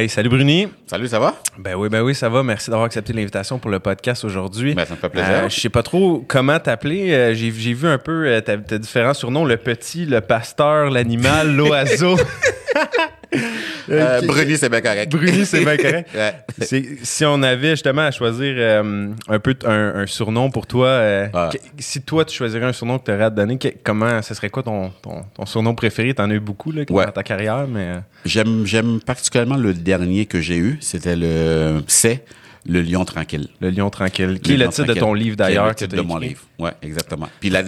Hey, salut Bruni. Salut, ça va? Ben oui, ben oui, ça va. Merci d'avoir accepté l'invitation pour le podcast aujourd'hui. Ben, ça me fait plaisir. Euh, je sais pas trop comment t'appeler. Euh, j'ai, j'ai vu un peu euh, t'as différents surnoms. Le petit, le pasteur, l'animal, l'oiseau. Euh, Bruni, c'est bien correct. Bruni, c'est bien correct. Ouais. Si on avait justement à choisir euh, un peu un, un surnom pour toi, euh, Ah. que- si toi tu choisirais un surnom que tu aurais à te donner, que- comment ce serait quoi ton, ton, ton surnom préféré? T'en as eu beaucoup là, Ouais. dans ta carrière, mais euh, J'aime, j'aime particulièrement le dernier que j'ai eu. C'était le, c'est le lion tranquille. le lion tranquille, qui est le titre de ton livre d'ailleurs. Le que titre t'as de mon livre. Ouais, exactement. Puis là,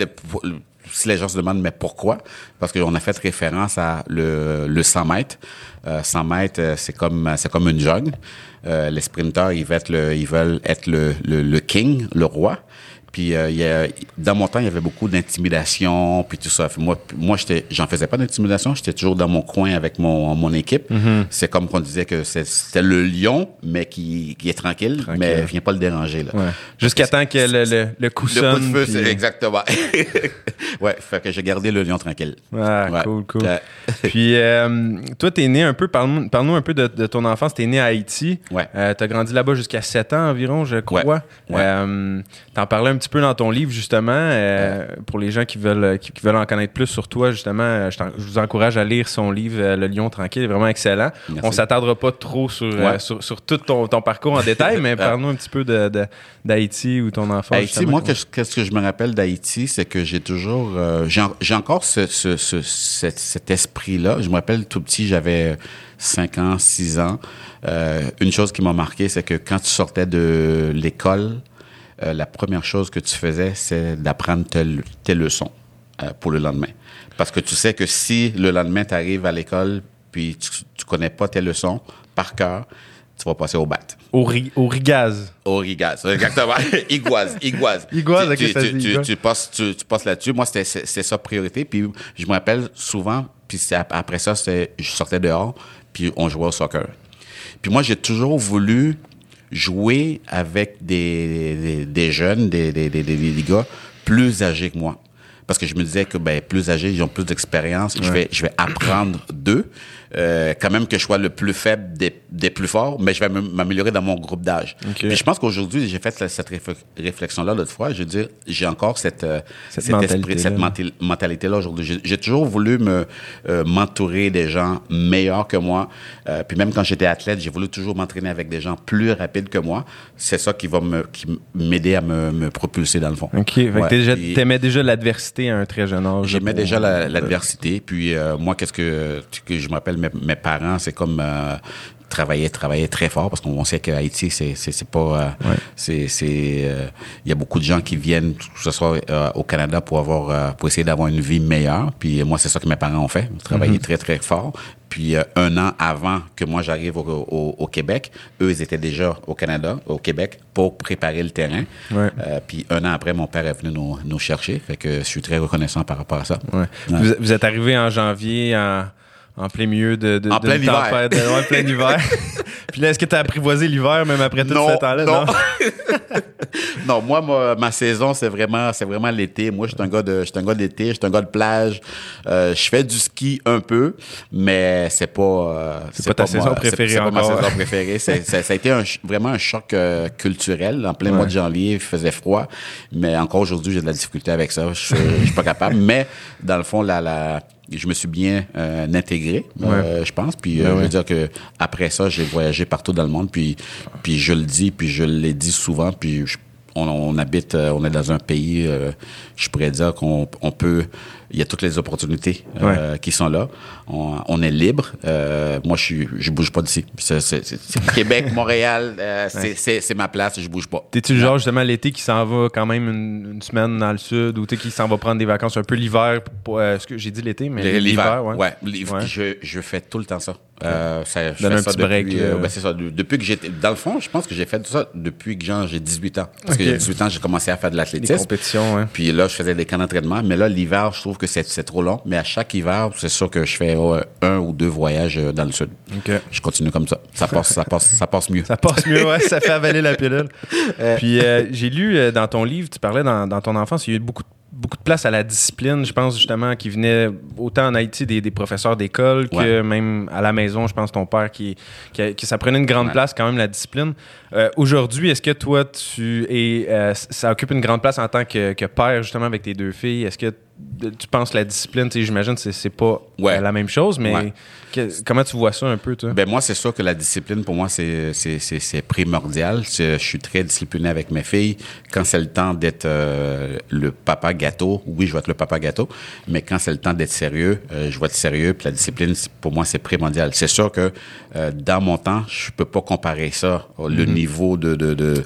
si les gens se demandent, mais pourquoi? Parce qu'on a fait référence à le, le 100 mètres. Euh, 100 mètres, euh, c'est comme, c'est comme une jungle. Euh, les sprinteurs, ils veulent être le, ils veulent être le, le, le king, le roi. Puis euh, il y a, dans mon temps, il y avait beaucoup d'intimidation, puis tout ça. Puis moi, moi, j'étais, j'en faisais pas d'intimidation. J'étais toujours dans mon coin avec mon, mon équipe. Mm-hmm. C'est comme qu'on disait que c'est- c'était le lion, mais qui, qui est tranquille, Tranquille. mais vient pas le déranger. Ouais. Jusqu'à temps que le, le, le coup Le coup sonne. de feu, puis- c'est exactement. ouais, fait que j'ai gardé le lion tranquille. Ah, Ouais. cool, cool. Puis, euh, toi, t'es né un peu, parle-nous parle-nous un peu de, de ton enfance. T'es né à Haïti. Ouais. Euh, t'as grandi là-bas jusqu'à 7 ans environ, je crois. Ouais. Ouais. Euh, T'en parlais un petit peu dans ton livre, justement. euh, Pour les gens qui veulent, qui, qui veulent en connaître plus sur toi, justement, euh, je, vous encourage à lire son livre, euh, Le Lion Tranquille. Il est vraiment excellent. Merci. On s'attardera pas trop sur, euh, sur, sur tout ton, ton parcours en détail, mais parle-nous un petit peu de- de- d'Haïti ou ton enfance. Haïti, moi, qu'est-ce que je me rappelle d'Haïti, c'est que j'ai toujours, euh, j'ai en- j'ai encore ce, ce, ce- cet, cet esprit-là. Je me rappelle tout petit, j'avais 5 ans, 6 ans. Euh, une chose qui m'a marqué, c'est que quand tu sortais de l'école, euh, la première chose que tu faisais, c'est d'apprendre tes, tes leçons euh, pour le lendemain. Parce que tu sais que si le lendemain, tu arrives à l'école, puis tu, tu connais pas tes leçons par cœur, tu vas passer au bat. Au, ri- au rigaz. Au rigaz, exactement. Iguaz, iguaz. Iguaz, tu, tu, tu, iguaz. passes, tu, passes là-dessus. Moi, c'était c'est ça priorité. Puis je me rappelle souvent, puis après ça, je sortais dehors, puis on jouait au soccer. Puis moi, j'ai toujours voulu jouer avec des, des, des jeunes, des, des, des, des, des gars plus âgés que moi. Parce que je me disais que ben, plus âgés, ils ont plus d'expérience. Je, vais, je vais apprendre d'eux. Euh, quand même que je sois le plus faible des, des plus forts, mais je vais m'améliorer dans mon groupe d'âge. Ok. Puis je pense qu'aujourd'hui, j'ai fait cette réfl- réflexion-là l'autre fois. Je veux dire, j'ai encore cette, euh, Cette cet esprit, mentalité-là. cette menti- mentalité-là aujourd'hui. J'ai- toujours voulu me euh, m'entourer des gens meilleurs que moi. Euh, puis même quand j'étais athlète, j'ai voulu toujours m'entraîner avec des gens plus rapides que moi. C'est ça qui va me qui m'aider à me, me propulser dans le fond. OK. Fait Ouais. déjà- t'aimais déjà l'adversité à un très jeune âge. J'aimais déjà la- l'adversité. Puis euh, moi, qu'est-ce que, que je me rappelle, mes, mes parents, c'est comme euh, travailler, travailler très fort parce qu'on sait que Haïti, c'est c'est pas, euh, Ouais. c'est c'est, euh, il y a beaucoup de gens qui viennent, que ce soit euh, au Canada pour avoir, euh, pour essayer d'avoir une vie meilleure. Puis moi, c'est ça que mes parents ont fait, travailler très très fort. Puis un an avant que moi j'arrive au, au, au Québec, eux ils étaient déjà au Canada, au Québec, pour préparer le terrain. Ouais. Puis un an après, mon père est venu nous, nous chercher. Fait que je suis très reconnaissant par rapport à ça. Ouais. Vous, vous êtes arrivé en janvier en, en plein milieu de, de En plein hiver. tempête, ouais, plein hiver. Puis là, est-ce que tu as apprivoisé l'hiver même après tout ce temps-là? non. non, moi, ma, ma saison, c'est vraiment, c'est vraiment l'été. Moi, je suis un gars de, je un gars d'été, je suis un gars de plage. Euh, je fais du ski un peu, mais c'est pas, euh, C'est pas ta saison moi. préférée C'est, c'est pas ma saison préférée. Ça a été un vraiment un choc euh, culturel. En plein Ouais. mois de janvier, il faisait froid, mais encore aujourd'hui, j'ai de la difficulté avec ça. Je, je suis pas capable. Mais dans le fond, la, la, je me suis bien euh, intégré, euh, je pense. Puis euh, Ben je ouais. veux dire que après ça, j'ai voyagé partout dans le monde. Puis, puis je le dis, puis je l'ai dit souvent. Puis je- on, on habite, euh, on est dans un pays, euh, je pourrais dire qu'on on peut, il y a toutes les opportunités euh, qui sont là. On, on est libre. Euh, moi, je suis, je bouge pas d'ici. Québec, Montréal, euh, c'est, ma place. Je bouge pas. T'es-tu le genre justement l'été qui s'en va quand même une, une semaine dans le sud ou t'es qui s'en va prendre des vacances un peu l'hiver? ce que j'ai dit l'été, mais L'hiver, ouais. ouais. L'hiver, Ouais. Je, je fais tout le temps ça. Euh, ça je Donne fais un ça petit depuis, break, euh, là. ben, c'est ça. de- Depuis que j'étais, dans le fond, je pense que j'ai fait tout ça depuis que genre, j'ai 18 ans. Parce que Ok. j'ai 18 ans, j'ai commencé à faire de Des l'athlétisme. compétitions, hein. Puis là, je faisais des camps d'entraînement. Mais là, l'hiver, je trouve que c'est, c'est trop long. Mais à chaque hiver, c'est sûr que je fais ouais, un ou deux voyages euh, dans le sud. OK. Je continue comme ça. Ça passe, ça passe, ça passe mieux. Ça passe mieux, ouais, ça fait avaler la pilule. Puis euh, j'ai lu euh, dans ton livre, tu parlais dans, dans ton enfance, il y a eu beaucoup, beaucoup de place à la discipline, je pense justement, qui venait autant en Haïti des, des professeurs d'école que même à la maison, je pense ton père qui, qui, ça prenait une grande place quand même la discipline. Euh, aujourd'hui, est-ce que toi tu es euh, ça occupe une grande place en tant que, que père justement avec tes deux filles? Est-ce que tu penses la discipline, j'imagine que c'est pas la même chose, mais comment tu vois ça un peu, toi? Ben moi, c'est sûr que la discipline, pour moi, c'est primordial. Je suis très discipliné avec mes filles. Quand c'est le temps d'être euh, le papa gâteau, oui, je vais être le papa gâteau, mais quand c'est le temps d'être sérieux, euh, je vais être sérieux. Puis la discipline, pour moi, c'est primordial. C'est sûr que euh, dans mon temps, je peux pas comparer ça, le mm-hmm. niveau de... de, de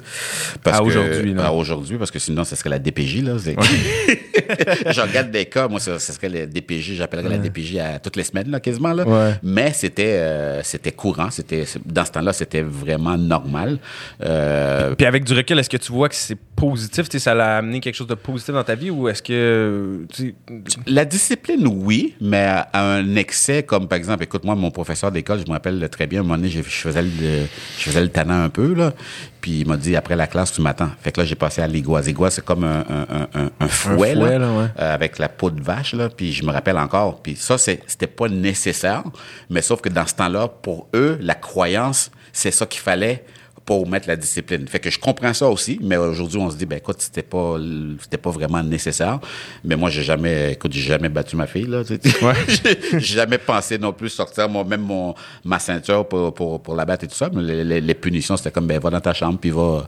à aujourd'hui, À aujourd'hui, parce que sinon, ce serait la DPJ, là. je regarde des cas, moi, ce, serait la DPJ, j'appellerais la DPJ à toutes les semaines, là, quasiment, là. Mais c'était euh, c'était courant, c'était dans ce temps-là, c'était vraiment normal. Euh, Puis avec du recul, est-ce que tu vois que c'est positif, ça l'a amené quelque chose de positif dans ta vie ou est-ce que la discipline oui, mais à un excès comme par exemple, écoute moi mon professeur d'école, je me rappelle très bien, à un moment donné, je, faisais le je faisais le tannant un peu là, puis il m'a dit après la classe tu m'attends. Fait que là j'ai passé à. L'égoise c'est comme un, un, un, fouet, là, euh, avec la peau de vache là, puis je me rappelle encore. Puis ça c'était pas nécessaire, mais sauf que dans ce temps-là pour eux la croyance c'est ça qu'il fallait pour mettre la discipline. Fait que je comprends ça aussi, mais aujourd'hui, on se dit, ben écoute, c'était pas, c'était pas vraiment nécessaire. Mais moi, j'ai jamais, écoute, j'ai jamais battu ma fille, là. Ouais. j'ai jamais pensé non plus sortir moi-même mon, ma ceinture pour, pour, pour la battre et tout ça. Mais les, punitions, c'était comme, ben va dans ta chambre, puis va,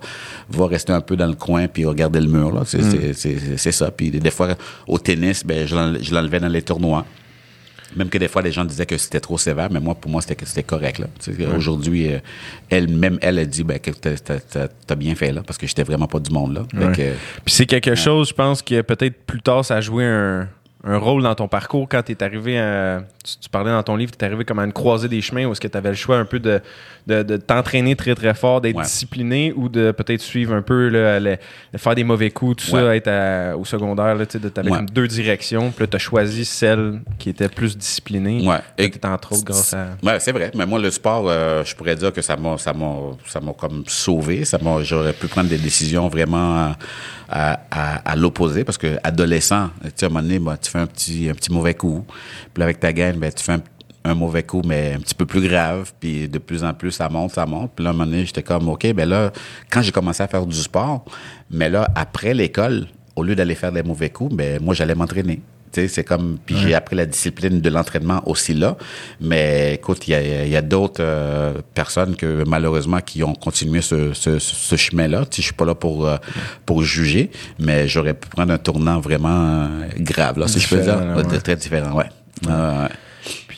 va rester un peu dans le coin, puis regarder le mur, là. C'est, mm. c'est, ça. Puis des fois, au tennis, ben je l'enlevais dans les tournois. Même que des fois, les gens disaient que c'était trop sévère, mais moi, pour moi, c'était correct. Là. Aujourd'hui, euh, elle, même elle a dit ben, que t'as bien fait là, parce que j'étais vraiment pas du monde. là. Puis c'est quelque chose, je pense, que peut-être plus tard, ça a joué un, un rôle dans ton parcours quand tu es arrivé à, tu, parlais dans ton livre, tu es arrivé comme à une croisée des chemins où est-ce que tu avais le choix un peu de, de, t'entraîner très très fort, d'être discipliné ou de peut-être suivre un peu, le, faire des mauvais coups, tout ça, être au secondaire, tu avais comme deux directions, puis là tu as choisi celle qui était plus disciplinée. Ouais. Et entre autres grâce à. Ouais, c'est vrai. Mais moi, le sport, euh, je pourrais dire que ça m'a, ça m'a, ça m'a comme sauvé. Ça m'a, j'aurais pu prendre des décisions vraiment à, à, l'opposé parce que adolescent, tu sais, à un moment donné, tu fais un petit, un petit mauvais coup. Puis avec ta gaine, ben, tu fais un, mauvais coup, mais un petit peu plus grave. Puis de plus en plus, ça monte, ça monte. Puis là, à un moment donné, j'étais comme, OK, ben là, quand j'ai commencé à faire du sport, mais là, après l'école, au lieu d'aller faire des mauvais coups, ben moi, j'allais m'entraîner c'est comme puis j'ai appris la discipline de l'entraînement aussi là. Mais écoute il y a, y a d'autres euh, personnes que malheureusement qui ont continué ce, ce, ce chemin là je suis pas là pour euh, pour juger mais j'aurais pu prendre un tournant vraiment euh, grave là si je peux dire. Très différent ouais, ouais.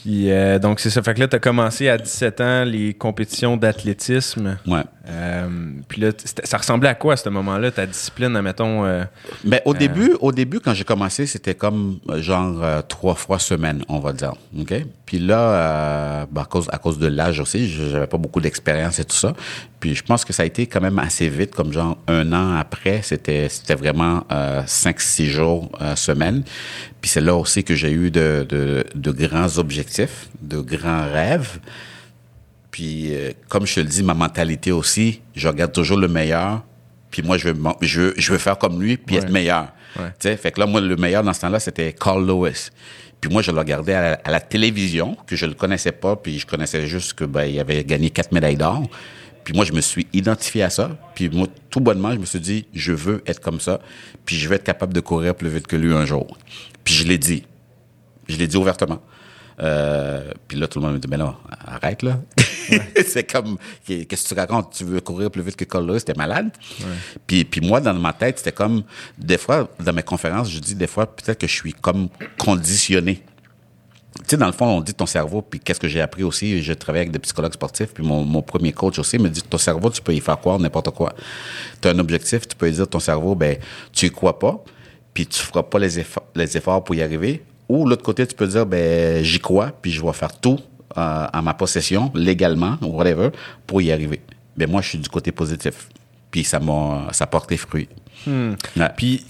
Puis donc c'est ça. Fait que là, tu as commencé à 17 ans les compétitions d'athlétisme. Ouais. Euh, puis là, ça ressemblait à quoi à ce moment-là, ta discipline, admettons? Euh, ben, au, euh, début, au début, quand j'ai commencé, c'était comme genre trois fois semaine, on va dire. OK? Puis là, ben, à, cause, à cause de l'âge aussi, j'avais pas beaucoup d'expérience et tout ça. Puis je pense que ça a été quand même assez vite, comme genre un an après, c'était c'était vraiment cinq, six jours semaine. Puis c'est là aussi que j'ai eu de, de, de grands objectifs, de grands rêves. Puis, euh, comme je te le dis, ma mentalité aussi, je regarde toujours le meilleur. Puis moi, je veux, je je veux faire comme lui, puis être meilleur. Ouais. Fait que là, moi, le meilleur dans ce temps-là, c'était Carl Lewis. Puis moi, je le regardais à la, télévision, que je le connaissais pas, puis je connaissais juste que ben, il avait gagné quatre médailles d'or. Puis moi, je me suis identifié à ça. Puis moi, tout bonnement, je me suis dit, je veux être comme ça. Puis je veux être capable de courir plus vite que lui un jour. Puis je l'ai dit. Je l'ai dit ouvertement. Euh, puis là, tout le monde me dit, mais non, arrête là. c'est comme, qu'est-ce que tu racontes? Tu veux courir plus vite que Cole C'était malade? Puis, puis moi, dans ma tête, c'était comme, des fois, dans mes conférences, je dis des fois, peut-être que je suis comme conditionné. Tu sais, dans le fond, on dit ton cerveau, puis qu'est-ce que j'ai appris aussi, je travaille avec des psychologues sportifs, puis mon, mon premier coach aussi me dit, ton cerveau, tu peux y faire quoi, n'importe quoi. Tu as un objectif, tu peux dire ton cerveau, ben, tu y crois pas, puis tu feras pas les efforts, les efforts pour y arriver, ou l'autre côté, tu peux dire, ben, j'y crois, puis je vais faire tout euh, à ma possession, légalement, ou whatever, pour y arriver. Ben, moi, je suis du côté positif. Puis ça m'a, ça porte les fruits. Hmm. Puis,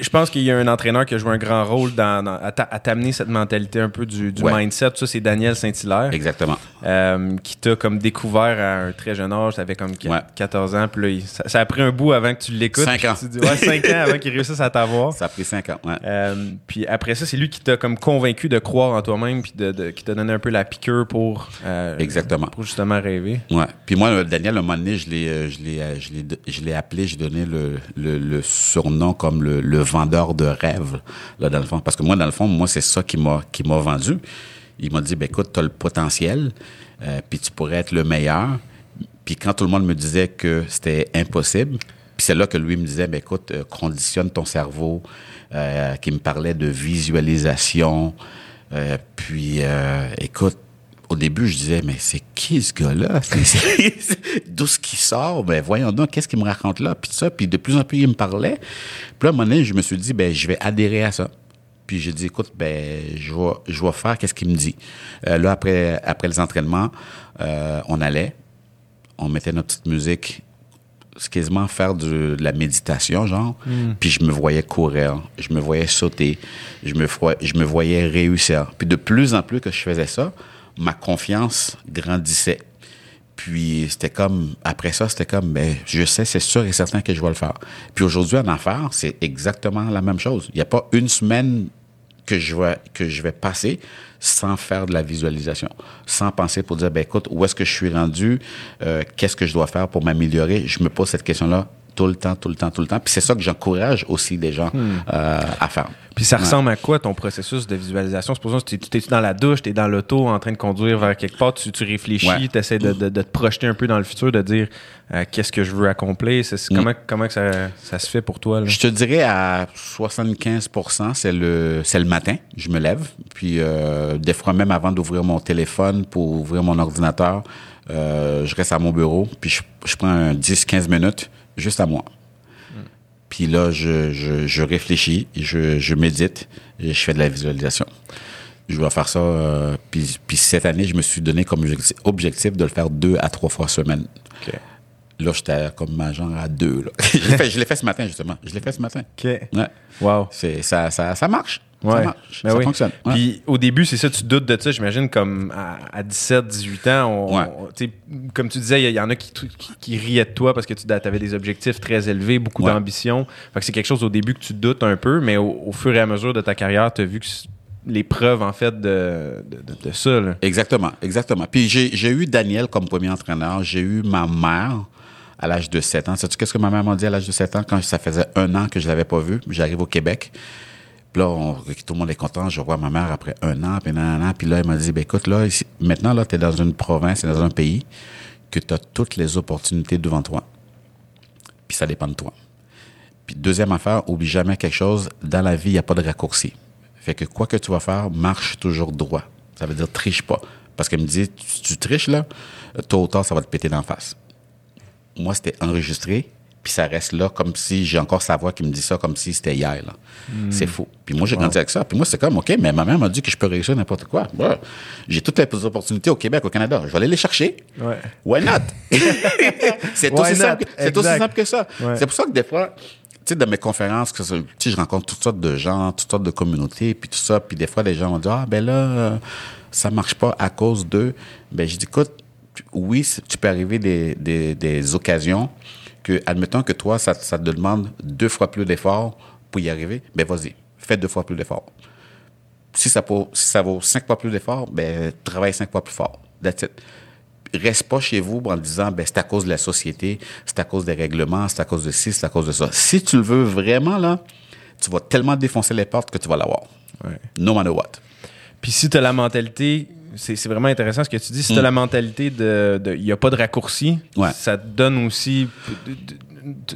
je pense qu'il y a un entraîneur qui a joué un grand rôle dans, dans- à t'a- à t'amener cette mentalité un peu du, du Ouais. mindset. Ça, c'est Daniel Saint-Hilaire. Exactement. euh, qui t'a comme découvert à un très jeune âge, t'avais comme Ouais. 14 ans, puis là, il- ça, ça a pris un bout avant que tu l'écoutes. Cinq puis ans. Tu dis, ouais, 5 ans avant qu'il réussisse à t'avoir. Ça a pris cinq ans. Ouais. Euh, puis après ça, c'est lui qui t'a comme convaincu de croire en toi-même, puis de, de- qui t'a donné un peu la piqûre pour, euh, Exactement. pour justement rêver. Ouais. Puis moi, Daniel, à un moment donné, je l'ai, je l'ai, je l'ai, je l'ai appelé, j'ai donné le, le, le surnom comme le, le vendeur de rêves, là, dans le fond. Parce que moi, dans le fond, moi, c'est ça qui m'a, qui m'a vendu. Il m'a dit, ben, écoute, t'as le potentiel, euh, puis tu pourrais être le meilleur. Puis quand tout le monde me disait que c'était impossible, puis c'est là que lui me disait, ben, écoute, euh, conditionne ton cerveau, euh, qui me parlait de visualisation. Euh, puis, euh, écoute, au début, je disais, mais c'est qui ce gars-là? D'où ce qui sort? Ben, voyons donc, qu'est-ce qu'il me raconte là? Puis ça, puis de plus en plus, il me parlait. Puis là, à un moment donné, je me suis dit, ben, je vais adhérer à ça. Puis j'ai dit, écoute, ben, je vais, je vais faire qu'est-ce qu'il me dit. Euh, là, après, après les entraînements, euh, on allait, on mettait notre petite musique, c'est quasiment faire de la méditation, genre. Puis je me voyais courir, je me voyais sauter, je me, je me voyais réussir. Puis de plus en plus que je faisais ça, ma confiance grandissait. Puis c'était comme, après ça, c'était comme, ben, je sais, c'est sûr et certain que je vais le faire. Puis aujourd'hui, en affaires, c'est exactement la même chose. Il n'y a pas une semaine que je vais, que je vais passer sans faire de la visualisation, sans penser pour dire, ben écoute, où est-ce que je suis rendu, euh, qu'est-ce que je dois faire pour m'améliorer? Je me pose cette question-là tout le temps, tout le temps, tout le temps. Puis c'est ça que j'encourage aussi les gens euh, à faire. Puis ça ressemble à quoi ton processus de visualisation? Supposons que tu es dans la douche, tu es dans l'auto en train de conduire vers quelque part, tu, tu réfléchis, Ouais. tu essaies de, de- de te projeter un peu dans le futur, de dire euh, qu'est-ce que je veux accomplir? C'est- c'est- Comment, comment ça, ça se fait pour toi? Là? Je te dirais à 75% c'est le c'est le matin, je me lève, puis euh, des fois même avant d'ouvrir mon téléphone pour ouvrir mon ordinateur, euh, je reste à mon bureau, puis je, je prends un 10-15 minutes juste à moi. Puis là, je, je, je réfléchis, je, je médite et je fais de la visualisation. Je vais faire ça. euh, puis, puis cette année, je me suis donné comme objectif, de le faire deux à trois fois semaine. Là, j'étais comme ma genre à deux. Là. je l'ai fait, ce matin, justement. Je l'ai fait ce matin. OK. Ouais. Wow. C'est, ça, ça, ça marche. Ouais. Ça marche. Ben ça oui. fonctionne. Ouais. Puis au début, c'est ça, tu doutes de ça, j'imagine, comme à, à 17, 18 ans, on, Ouais. on- tu sais, comme tu disais, il y, y en a qui, qui, qui riaient de toi parce que tu avais des objectifs très élevés, beaucoup Ouais. d'ambition. Fait que c'est quelque chose au début que tu doutes un peu, mais au, au fur et à mesure de ta carrière, tu as vu que les preuves, en fait, de, de, de- de ça. Là. Exactement, exactement. Puis j'ai, eu Daniel comme premier entraîneur. J'ai eu ma mère à l'âge de 7 ans. Sais-tu qu'est-ce que ma mère m'a dit à l'âge de 7 ans quand ça faisait un an que je l'avais pas vue? J'arrive au Québec. Puis là, on- tout le monde est content. Je vois ma mère après un an, puis nanana. Puis là, elle m'a dit, ben écoute, là, maintenant, là, tu es dans une province, t'es dans un pays que tu as toutes les opportunités devant toi. Puis ça dépend de toi. Puis deuxième affaire, oublie jamais quelque chose. Dans la vie, il n'y a pas de raccourci. Fait que quoi que tu vas faire, marche toujours droit. Ça veut dire triche pas. Parce qu'elle me dit, tu, tu triches là, tôt ou tard, ça va te péter d'en face. Moi, c'était enregistré, puis ça reste là comme si j'ai encore sa voix qui me dit ça comme si c'était hier. là. C'est fou. Puis moi, j'ai grandi avec ça. Puis moi, c'est comme, OK, mais ma mère m'a dit que je peux réussir n'importe quoi. Ouais. J'ai toutes les opportunités au Québec, au Canada. Je vais aller les chercher. Ouais. Why not? c'est aussi, simple, aussi que ça. Ouais. C'est pour ça que des fois, tu sais, dans mes conférences, que je rencontre toutes sortes de gens, toutes sortes de communautés, puis tout ça. Puis des fois, les gens vont dire, ah, ben là, euh, ça marche pas à cause de. Ben, je dis, écoute, oui, tu peux arriver des, des, des occasions que, admettons que toi, ça, ça te demande deux fois plus d'efforts pour y arriver. Ben, vas-y, fais deux fois plus d'efforts. Si ça, vaut, si ça vaut cinq fois plus d'efforts, ben, travaille cinq fois plus fort. That's it. Reste pas chez vous en disant, ben, c'est à cause de la société, c'est à cause des règlements, c'est à cause de ci, c'est à cause de ça. Si tu le veux vraiment, là, tu vas tellement défoncer les portes que tu vas l'avoir. Ouais. No matter what. Puis si tu as la mentalité, c'est c'est vraiment intéressant ce que tu dis, si tu as la mentalité de il n'y a pas de raccourci, Mm. Ouais. ça te donne aussi.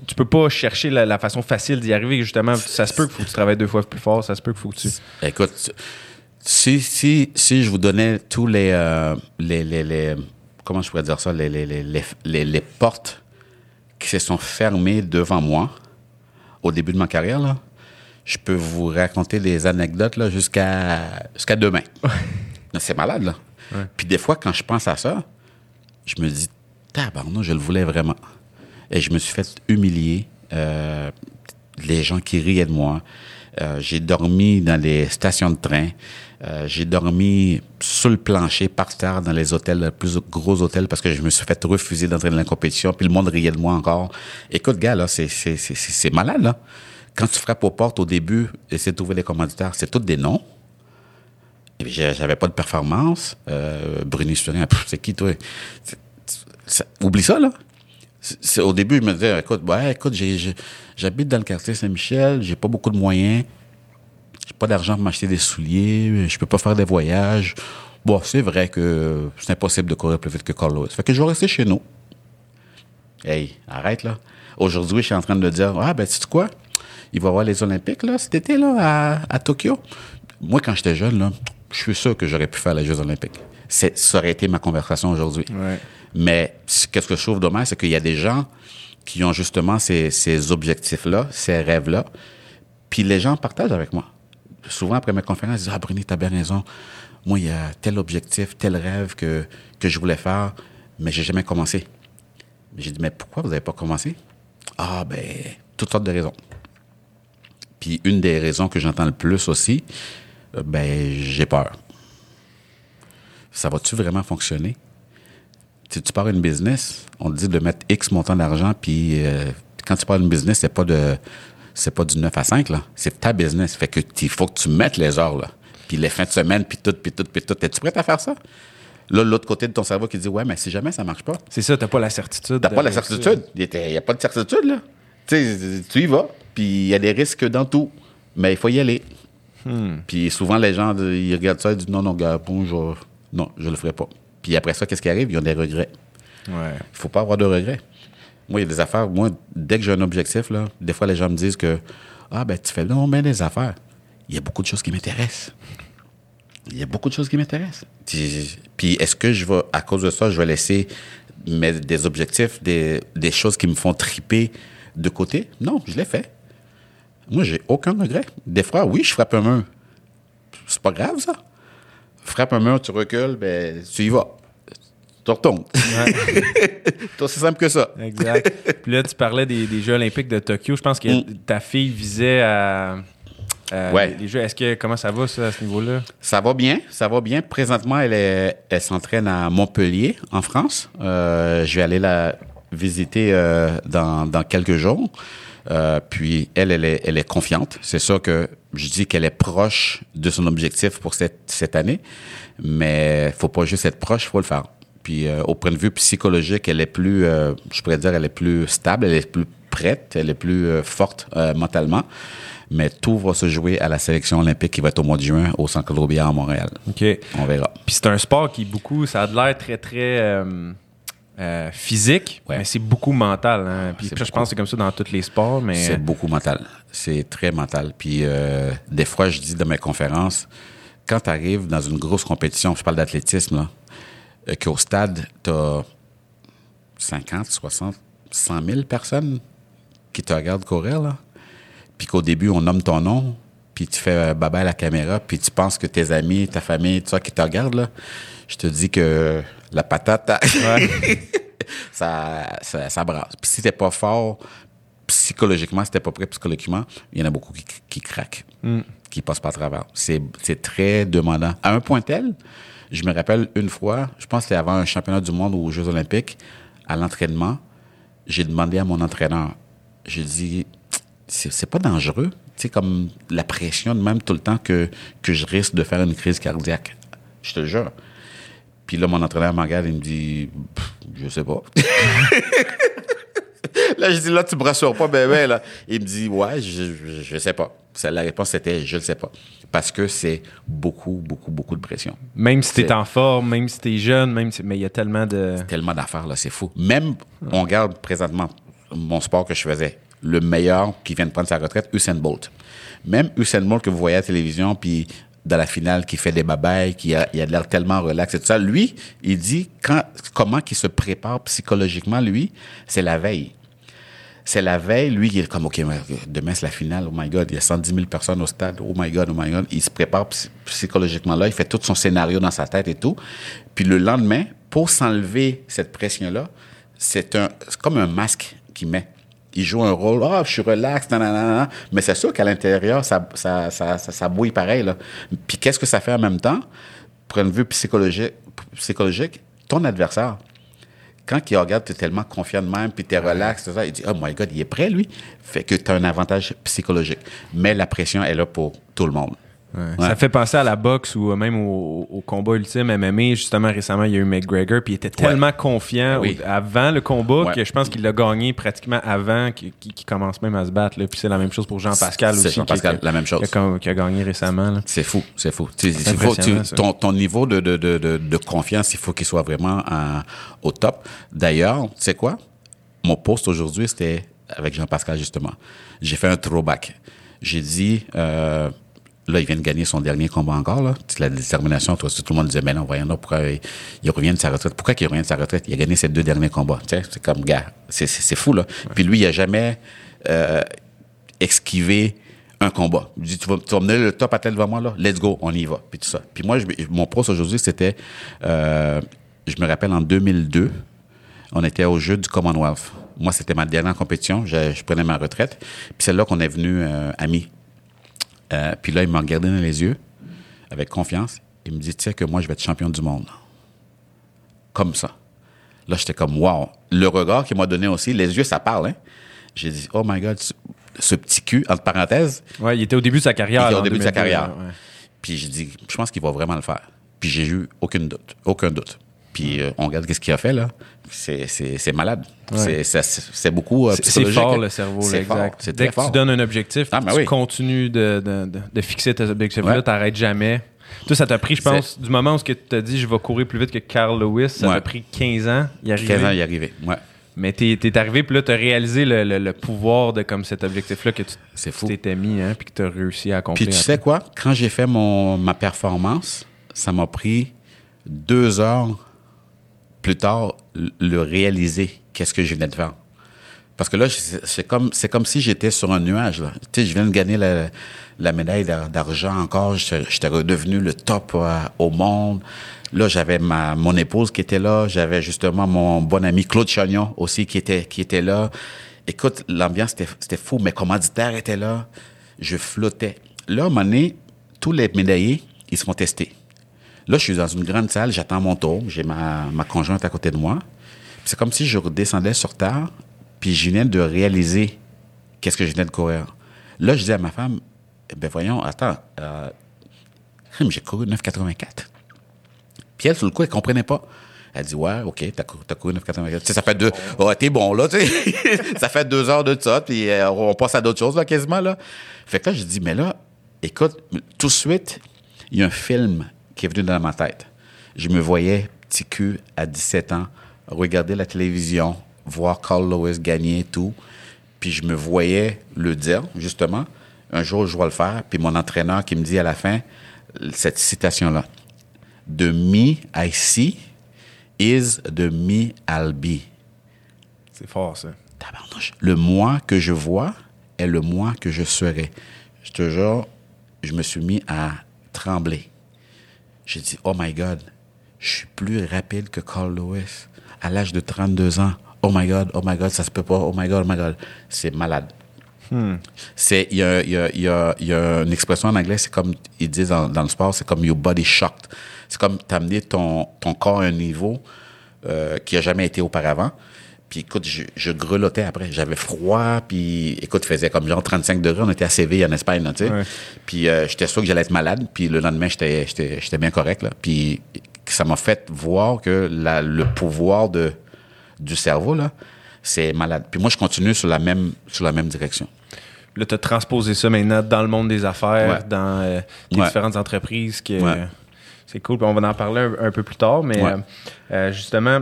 Tu, peux pas chercher la, la façon facile d'y arriver, justement. Ça se peut qu'il faut que tu travailles deux fois plus fort, ça se peut qu'il faut que tu. Écoute, si, si, si je vous donnais tous les, euh, les, les, les- comment je pourrais dire ça, les, les, les, les, les- les portes qui se sont fermées devant moi au début de ma carrière, là, je peux vous raconter des anecdotes là, jusqu'à jusqu'à demain. C'est malade, là. Puis des fois, quand je pense à ça, je me dis, tabarnou, je le voulais vraiment. Et je me suis fait humilier. Euh, les gens qui riaient de moi. Euh, j'ai dormi dans les stations de train. Euh, j'ai dormi sur le plancher, par terre, dans les hôtels, les plus gros hôtels, parce que je me suis fait refuser d'entrer dans la compétition, puis le monde riait de moi encore. Écoute, gars, là, c'est, c'est, c'est, c'est malade, là. Quand tu frappes aux portes au début, essayer de trouver les commanditaires, c'est tous des noms. J'avais pas de performance. Euh, Bruni Surin, c'est qui, toi? oublie ça, là. C'est, au début, je me disais, écoute, ouais, écoute, j'habite dans le quartier Saint-Michel, j'ai pas beaucoup de moyens j'ai pas d'argent pour m'acheter des souliers, je peux pas faire des voyages. Bon, c'est vrai que c'est impossible de courir plus vite que Carlos. Fait que je vais rester chez nous. Hey, arrête là. Aujourd'hui, je suis en train de dire, ah ben, tu sais quoi? Il va y avoir les Olympiques là, cet été là, à, à Tokyo. Moi, quand j'étais jeune, là, je suis sûr que j'aurais pu faire les Jeux Olympiques. Ça aurait été ma conversation aujourd'hui. Ouais. Mais qu'est-ce que je trouve dommage, c'est qu'il y a des gens qui ont justement ces, ces objectifs-là, ces rêves-là, puis les gens partagent avec moi souvent après mes conférences, ils disent Ah, Bruni, t'as bien raison. Moi, il y a tel objectif, tel rêve que, que je voulais faire, mais j'ai jamais commencé. J'ai dit Mais pourquoi vous n'avez pas commencé Ah, ben, toutes sortes de raisons. Puis une des raisons que j'entends le plus aussi, ben, j'ai peur. Ça va-tu vraiment fonctionner? Si tu pars une business, on te dit de mettre X montant d'argent, puis euh, quand tu pars une business, c'est pas de c'est pas du 9 à 5, là. C'est ta business. Fait que il faut que tu mettes les heures, là. Puis les fins de semaine, puis tout, puis tout, puis tout. Es-tu prêt à faire ça? Là, l'autre côté de ton cerveau qui dit, ouais, mais si jamais ça marche pas. C'est ça, t'as pas la certitude. T'as pas la certitude. Il n'y a pas de certitude, là. Tu sais, tu y vas, puis il y a des risques dans tout. Mais il faut y aller. Hmm. Puis souvent, les gens, ils regardent ça et disent, non, non, je, non, je le ferai pas. Puis après ça, qu'est-ce qui arrive? Ils ont des regrets. Ouais. Il faut pas avoir de regrets. Moi, il y a des affaires. Moi, dès que j'ai un objectif, là, des fois, les gens me disent que Ah, ben, tu fais non, mais des affaires. Il y a beaucoup de choses qui m'intéressent. Il y a beaucoup de choses qui m'intéressent. Puis, est-ce que je vais, à cause de ça, je vais laisser mes, des objectifs, des, des choses qui me font triper de côté? Non, je l'ai fait. Moi, j'ai aucun regret. Des fois, oui, je frappe un mur. C'est pas grave, ça. Frappe un mur, tu recules, ben, tu y vas tu retournes. c'est aussi simple que ça. Exact. Puis là, tu parlais des, Jeux olympiques de Tokyo. Je pense que mm. ta fille visait à... ouais. les Jeux. Est-ce que comment ça va ça, à ce niveau-là? Ça va bien, ça va bien. Présentement, elle est, elle s'entraîne à Montpellier, en France. Euh, je vais aller la visiter euh, dans, dans quelques jours. Euh, puis elle, elle est, elle est confiante. C'est sûr que je dis qu'elle est proche de son objectif pour cette, cette année, mais faut pas juste être proche, faut le faire. Puis euh, au point de vue psychologique, elle est plus, euh, je pourrais dire, elle est plus stable, elle est plus prête, elle est plus euh, forte mentalement. Mais tout va se jouer à la sélection olympique qui va être au mois de juin au Centre Robillard à Montréal. OK. On verra. Puis c'est un sport qui, beaucoup, ça a l'air très, très physique, mais c'est beaucoup mental. Hein? Puis je pense que c'est comme ça dans tous les sports. mais C'est beaucoup mental. C'est très mental. Puis des fois, je dis dans mes conférences, quand tu arrives dans une grosse compétition, je parle d'athlétisme, euh, qu'au stade, tu as 50, 60, 100 000 personnes qui te regardent courir, là. Puis qu'au début, on nomme ton nom, puis tu fais baba à la caméra, puis tu penses que tes amis, ta famille, tout ça qui te regardent, là, je te dis que la patate, ça, ça, ça, brasse. Puis si t'es pas fort psychologiquement, si t'es pas prêt psychologiquement, il y en a beaucoup qui, qui craquent, mm. qui passent pas à travers. C'est très demandant. À un point tel je me rappelle une fois, je pense que c'était avant un championnat du monde ou aux Jeux olympiques, à l'entraînement, j'ai demandé à mon entraîneur, j'ai dit, c'est pas dangereux, tu sais, comme la pression de même tout le temps que, que je risque de faire une crise cardiaque. Je te jure. Puis là, mon entraîneur me regarde et me dit, je sais pas. là, je dis, là, tu me rassures pas, bébé, là. Il me dit, ouais, je, je, sais pas. La réponse était, je ne sais pas. Parce que c'est beaucoup, beaucoup, beaucoup de pression. Même si tu es en forme, même si tu es jeune, même si... mais il y a tellement de. Tellement d'affaires, là, c'est fou. Même, on regarde présentement mon sport que je faisais. Le meilleur qui vient de prendre sa retraite, Usain Bolt. Même Usain Bolt que vous voyez à la télévision, puis dans la finale, qui fait des babayes, qui a, il a l'air tellement relax et tout ça. Lui, il dit quand, comment il se prépare psychologiquement, lui, c'est la veille c'est la veille, lui, il est comme, OK, demain, c'est la finale, oh my God, il y a 110 000 personnes au stade, oh my God, oh my God. Il se prépare psychologiquement là, il fait tout son scénario dans sa tête et tout. Puis le lendemain, pour s'enlever cette pression-là, c'est un, comme un masque qu'il met. Il joue un rôle, ah, je suis relax, nanana, mais c'est sûr qu'à l'intérieur, ça, ça, ça, ça, ça bouille pareil. Là. Puis qu'est-ce que ça fait en même temps, point de vue psychologique, psychologique ton adversaire, quand il regarde, tu es tellement confiant de même, puis tu es relax, tout ça, il dit, oh my God, il est prêt, lui. Fait que tu as un avantage psychologique. Mais la pression est là pour tout le monde. Ouais. Ça fait penser à la boxe ou même au, au, combat ultime MMA. Justement, récemment, il y a eu McGregor, puis il était tellement ouais. confiant oui. au, avant le combat que je pense qu'il l'a gagné pratiquement avant qu'il qu commence même à se battre. Là. Puis c'est la même chose pour Jean-Pascal aussi. Jean-Pascal, la même chose. Qui a, qui a gagné récemment. C'est fou, c'est fou. Faut, tu, ton, ton, niveau de, de, de, de, confiance, il faut qu'il soit vraiment en, au top. D'ailleurs, tu sais quoi? Mon post aujourd'hui, c'était avec Jean-Pascal, justement. J'ai fait un throwback. J'ai dit... Euh, Là, il vient de gagner son dernier combat encore. Là. La détermination. Toi, tout le monde disait, mais non, voyons, là, pourquoi il revient de sa retraite? Pourquoi il revient de sa retraite? Il a gagné ses deux derniers combats. C'est comme, gars, c'est, fou, là. Ouais. Puis lui, il a jamais euh, esquivé un combat. Il dit, tu vas, tu vas mener le top à tel moment, là? Let's go, on y va. Puis tout ça. Puis moi, je, mon poste aujourd'hui, c'était, euh, je me rappelle, en 2002, on était au jeu du Commonwealth. Moi, c'était ma dernière compétition. Je, je prenais ma retraite. Puis c'est là qu'on est venu euh, amis. Euh, puis là, il m'a regardé dans les yeux, avec confiance. Il me dit, tu sais que moi, je vais être champion du monde. Comme ça. Là, j'étais comme, wow. Le regard qu'il m'a donné aussi, les yeux, ça parle, hein. J'ai dit, oh my God, ce, ce, petit cul, entre parenthèses. Ouais, il était au début de sa carrière. Il était au début de sa carrière. Ouais. Puis j'ai dit, je pense qu'il va vraiment le faire. Puis j'ai eu aucun doute. Aucun doute. Puis euh, on regarde qu'est-ce qu'il a fait, là. C'est malade. Ouais. C'est beaucoup euh, C'est fort, le cerveau, là, exact. Dès que fort. tu donnes un objectif, ah, tu oui. continues de, de, de, fixer tes objectifs-là, ouais. tu n'arrêtes jamais. Toi, ça t'a pris, je pense, du moment où tu as dit je vais courir plus vite que Carl Lewis, ça ouais. t'a pris 15 ans y arriver. 15 ans y arriver, ouais. Mais t'es es arrivé, puis là, t'as réalisé le, le, le, pouvoir de comme cet objectif-là que tu t'étais mis, hein, puis que t'as réussi à accomplir. Puis tu sais quoi? Quand j'ai fait mon, ma performance, ça m'a pris deux heures plus tard le réaliser, qu'est-ce que je venais de faire. Parce que là, c'est comme, c'est comme si j'étais sur un nuage. Là. Tu sais, je viens de gagner la, médaille d'argent encore. J'étais redevenu le top euh, au monde. Là, j'avais ma mon épouse qui était là. J'avais justement mon bon ami Claude Chagnon aussi qui était qui était là. Écoute, l'ambiance c'était fou. Mes commanditaires étaient là. Je flottais. Là, à un moment donné, tous les médaillés, ils se font tester. Là, je suis dans une grande salle, j'attends mon tour, j'ai ma, ma conjointe à côté de moi. C'est comme si je redescendais sur terre, puis je venais de réaliser qu'est-ce que je venais de courir. Là, je disais à ma femme, eh ben voyons, attends, euh, j'ai couru 9,84. Puis elle, sur le coup, elle comprenait pas. Elle dit, ouais, OK, t'as couru, couru 9,84. ça fait deux, oh, t'es bon, là, tu sais. ça fait deux heures de ça, puis euh, on passe à d'autres choses, là, quasiment, là. Fait que là, je dis, mais là, écoute, tout de suite, il y a un film qui est venu dans ma tête. Je me voyais petit cul à 17 ans, regarder la télévision, voir Carl Lewis gagner et tout. Puis je me voyais le dire, justement. Un jour, je vais le faire. Puis mon entraîneur qui me dit à la fin cette citation-là. De me I see is de me I'll be. C'est fort, ça. Le moi que je vois est le moi que je serai. Je te jure, je me suis mis à trembler. J'ai dit, oh my God, je suis plus rapide que Carl Lewis à l'âge de 32 ans. Oh my God, oh my God, ça se peut pas. Oh my God, oh my God. C'est malade. Hmm. C'est, il y a, y, a, y, a, y a une expression en anglais, c'est comme, ils disent dans, dans le sport, c'est comme your body shocked. C'est comme t'amener ton, ton corps à un niveau euh, qui a jamais été auparavant. Puis écoute, je, je grelottais après. J'avais froid, puis écoute, il faisait comme genre 35 degrés. On était à Séville, en Espagne, tu sais. Ouais. Puis euh, j'étais sûr que j'allais être malade. Puis le lendemain, j'étais, bien correct, là. Puis ça m'a fait voir que la, le pouvoir de, du cerveau, là, c'est malade. Puis moi, je continue sur la même, sur la même direction. Là, tu as transposé ça maintenant dans le monde des affaires, ouais. dans euh, les ouais. différentes entreprises. Ouais. C'est cool. Puis on va en parler un, un peu plus tard. Mais euh, justement,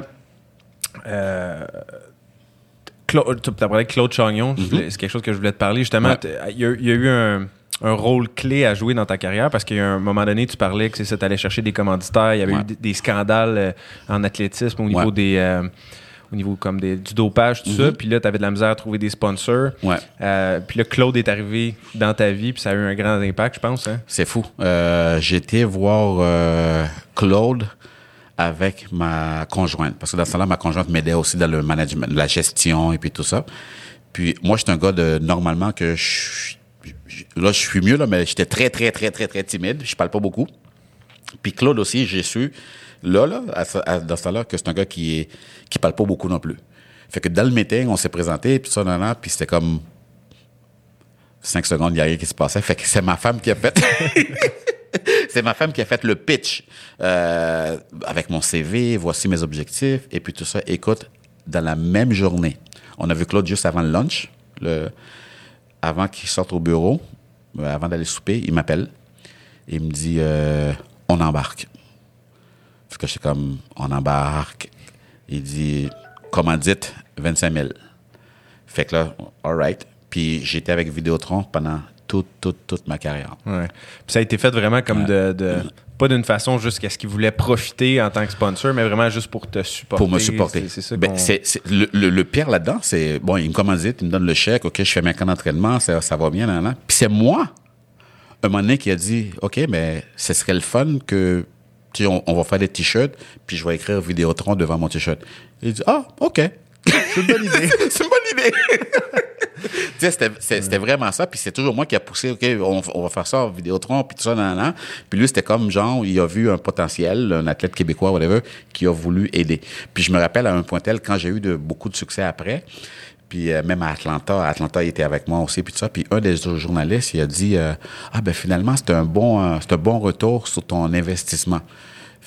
euh, Claude, tu as parlé de Claude Chagnon, mm -hmm. c'est quelque chose que je voulais te parler. Justement, ouais. il, y a, il, y a, eu un, un, rôle clé à jouer dans ta carrière parce qu'à un moment donné, tu parlais que c'est ça, tu allais chercher des commanditaires, il y avait ouais. eu des, scandales euh, en athlétisme au niveau ouais. des. Euh, au niveau comme des, du dopage, tout mm -hmm. ça. Puis là, tu avais de la misère à trouver des sponsors. Ouais. Euh, puis là, Claude est arrivé dans ta vie, puis ça a eu un grand impact, je pense. Hein? C'est fou. Euh, J'étais voir euh, Claude avec ma conjointe. Parce que dans ce temps-là, ma conjointe m'aidait aussi dans le management, la gestion et puis tout ça. Puis moi, j'étais un gars de normalement que je, là, je suis mieux là, mais j'étais très très très très très timide. Je parle pas beaucoup. Puis Claude aussi, j'ai su là là dans ce temps-là que c'est un gars qui est qui parle pas beaucoup non plus. Fait que dans le meeting, on s'est présenté puis ça nan, nan, puis c'était comme cinq secondes, il y a rien qui se passait. Fait que c'est ma femme qui a fait. c'est ma femme qui a fait le pitch euh, avec mon CV, voici mes objectifs, et puis tout ça. Écoute, dans la même journée, on a vu Claude juste avant le lunch, avant qu'il sorte au bureau, euh, avant d'aller souper, il m'appelle. Il me dit euh, On embarque. Parce que je suis comme On embarque. Il dit Commandite, 25 000. Fait que là, all right. Puis j'étais avec Vidéotron pendant toute, toute, toute ma carrière. Ouais. Puis ça a été fait vraiment comme de, de- pas d'une façon juste qu'est-ce qu'il voulait profiter en tant que sponsor, mais vraiment juste pour te supporter. pour me supporter. C'est- C'est ça Ben, c'est- c'est- le, le- le pire là-dedans, c'est bon, il me commandite, il me donne le chèque, ok, je fais mes camps d'entraînement, ça, ça va bien, nan, nan. Puis c'est moi, un moment donné, qui a dit, ok, mais ce serait le fun que on, on va faire des t-shirts, puis je vais écrire Vidéotron devant mon t-shirt. Il dit, ah, ok, c'est une bonne idée, c'est une bonne idée. c'était, vraiment ça. Puis c'est toujours moi qui a poussé, OK, on, va faire ça en Vidéotron, puis tout ça, nan, nan. Puis lui, c'était comme, genre, il a vu un potentiel, un athlète québécois, whatever, qui a voulu aider. Puis je me rappelle à un point tel, quand j'ai eu de, beaucoup de succès après, puis euh, même à Atlanta, Atlanta, il était avec moi aussi, puis tout ça. Puis un des journalistes, il a dit, euh, ah ben finalement, c'est un bon, euh, un bon retour sur ton investissement.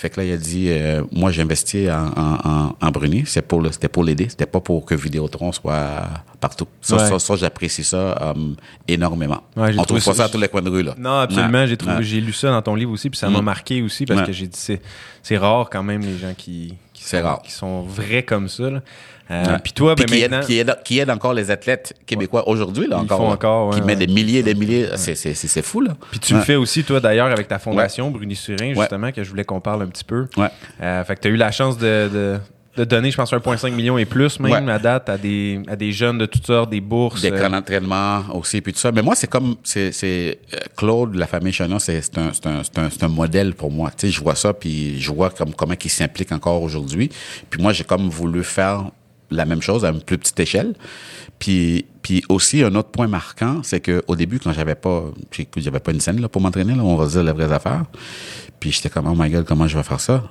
Fait que là, il a dit, euh, moi, j'ai investi en, en, en, en Bruni. C'est pour le- C'était pour l'aider. C'était pas pour que Vidéotron soit partout. Ça, Ouais. ça, ça, j'apprécie ça euh, énormément. Ouais, On trouve pas ça- à tous les coins de rue, là. Non, absolument. J'ai trouvé, Ouais. j'ai lu ça dans ton livre aussi, puis ça m'a Mm. marqué aussi parce que j'ai dit c'est c'est rare quand même les gens qui qui C'est sont, rare. qui sont vrais comme ça. là. Euh. Puis toi, ben qui, maintenant, aide, qui, aide, qui aide encore les athlètes québécois aujourd'hui, là, Ils encore. font là. encore, ouais, qui met des milliers et des milliers. C'est, fou, là. puis tu le fais aussi toi d'ailleurs avec ta fondation Bruni Surin justement que je voulais qu'on parle un petit peu. Ouais. Euh, fait que tu as eu la chance de, de, de donner, je pense, 1,5 million et plus même Ouais. à date à des, à des jeunes de toutes sortes, des bourses. Des euh, camps d'entraînement aussi, puis tout ça. Mais moi, c'est comme, c'est, c'est euh, Claude, la famille Chagnon, c'est, c'est, un, c'est, un, c'est, un, c'est un modèle pour moi. Tu sais, je vois ça, puis je vois comme, comment il s'implique encore aujourd'hui. Puis moi, j'ai comme voulu faire la même chose à une plus petite échelle. Puis, puis aussi, un autre point marquant, c'est que au début, quand j'avais pas, j'avais pas une scène là, pour m'entraîner, là, on va se dire les vraies affaires. Puis j'étais comme, oh my god, comment je vais faire ça?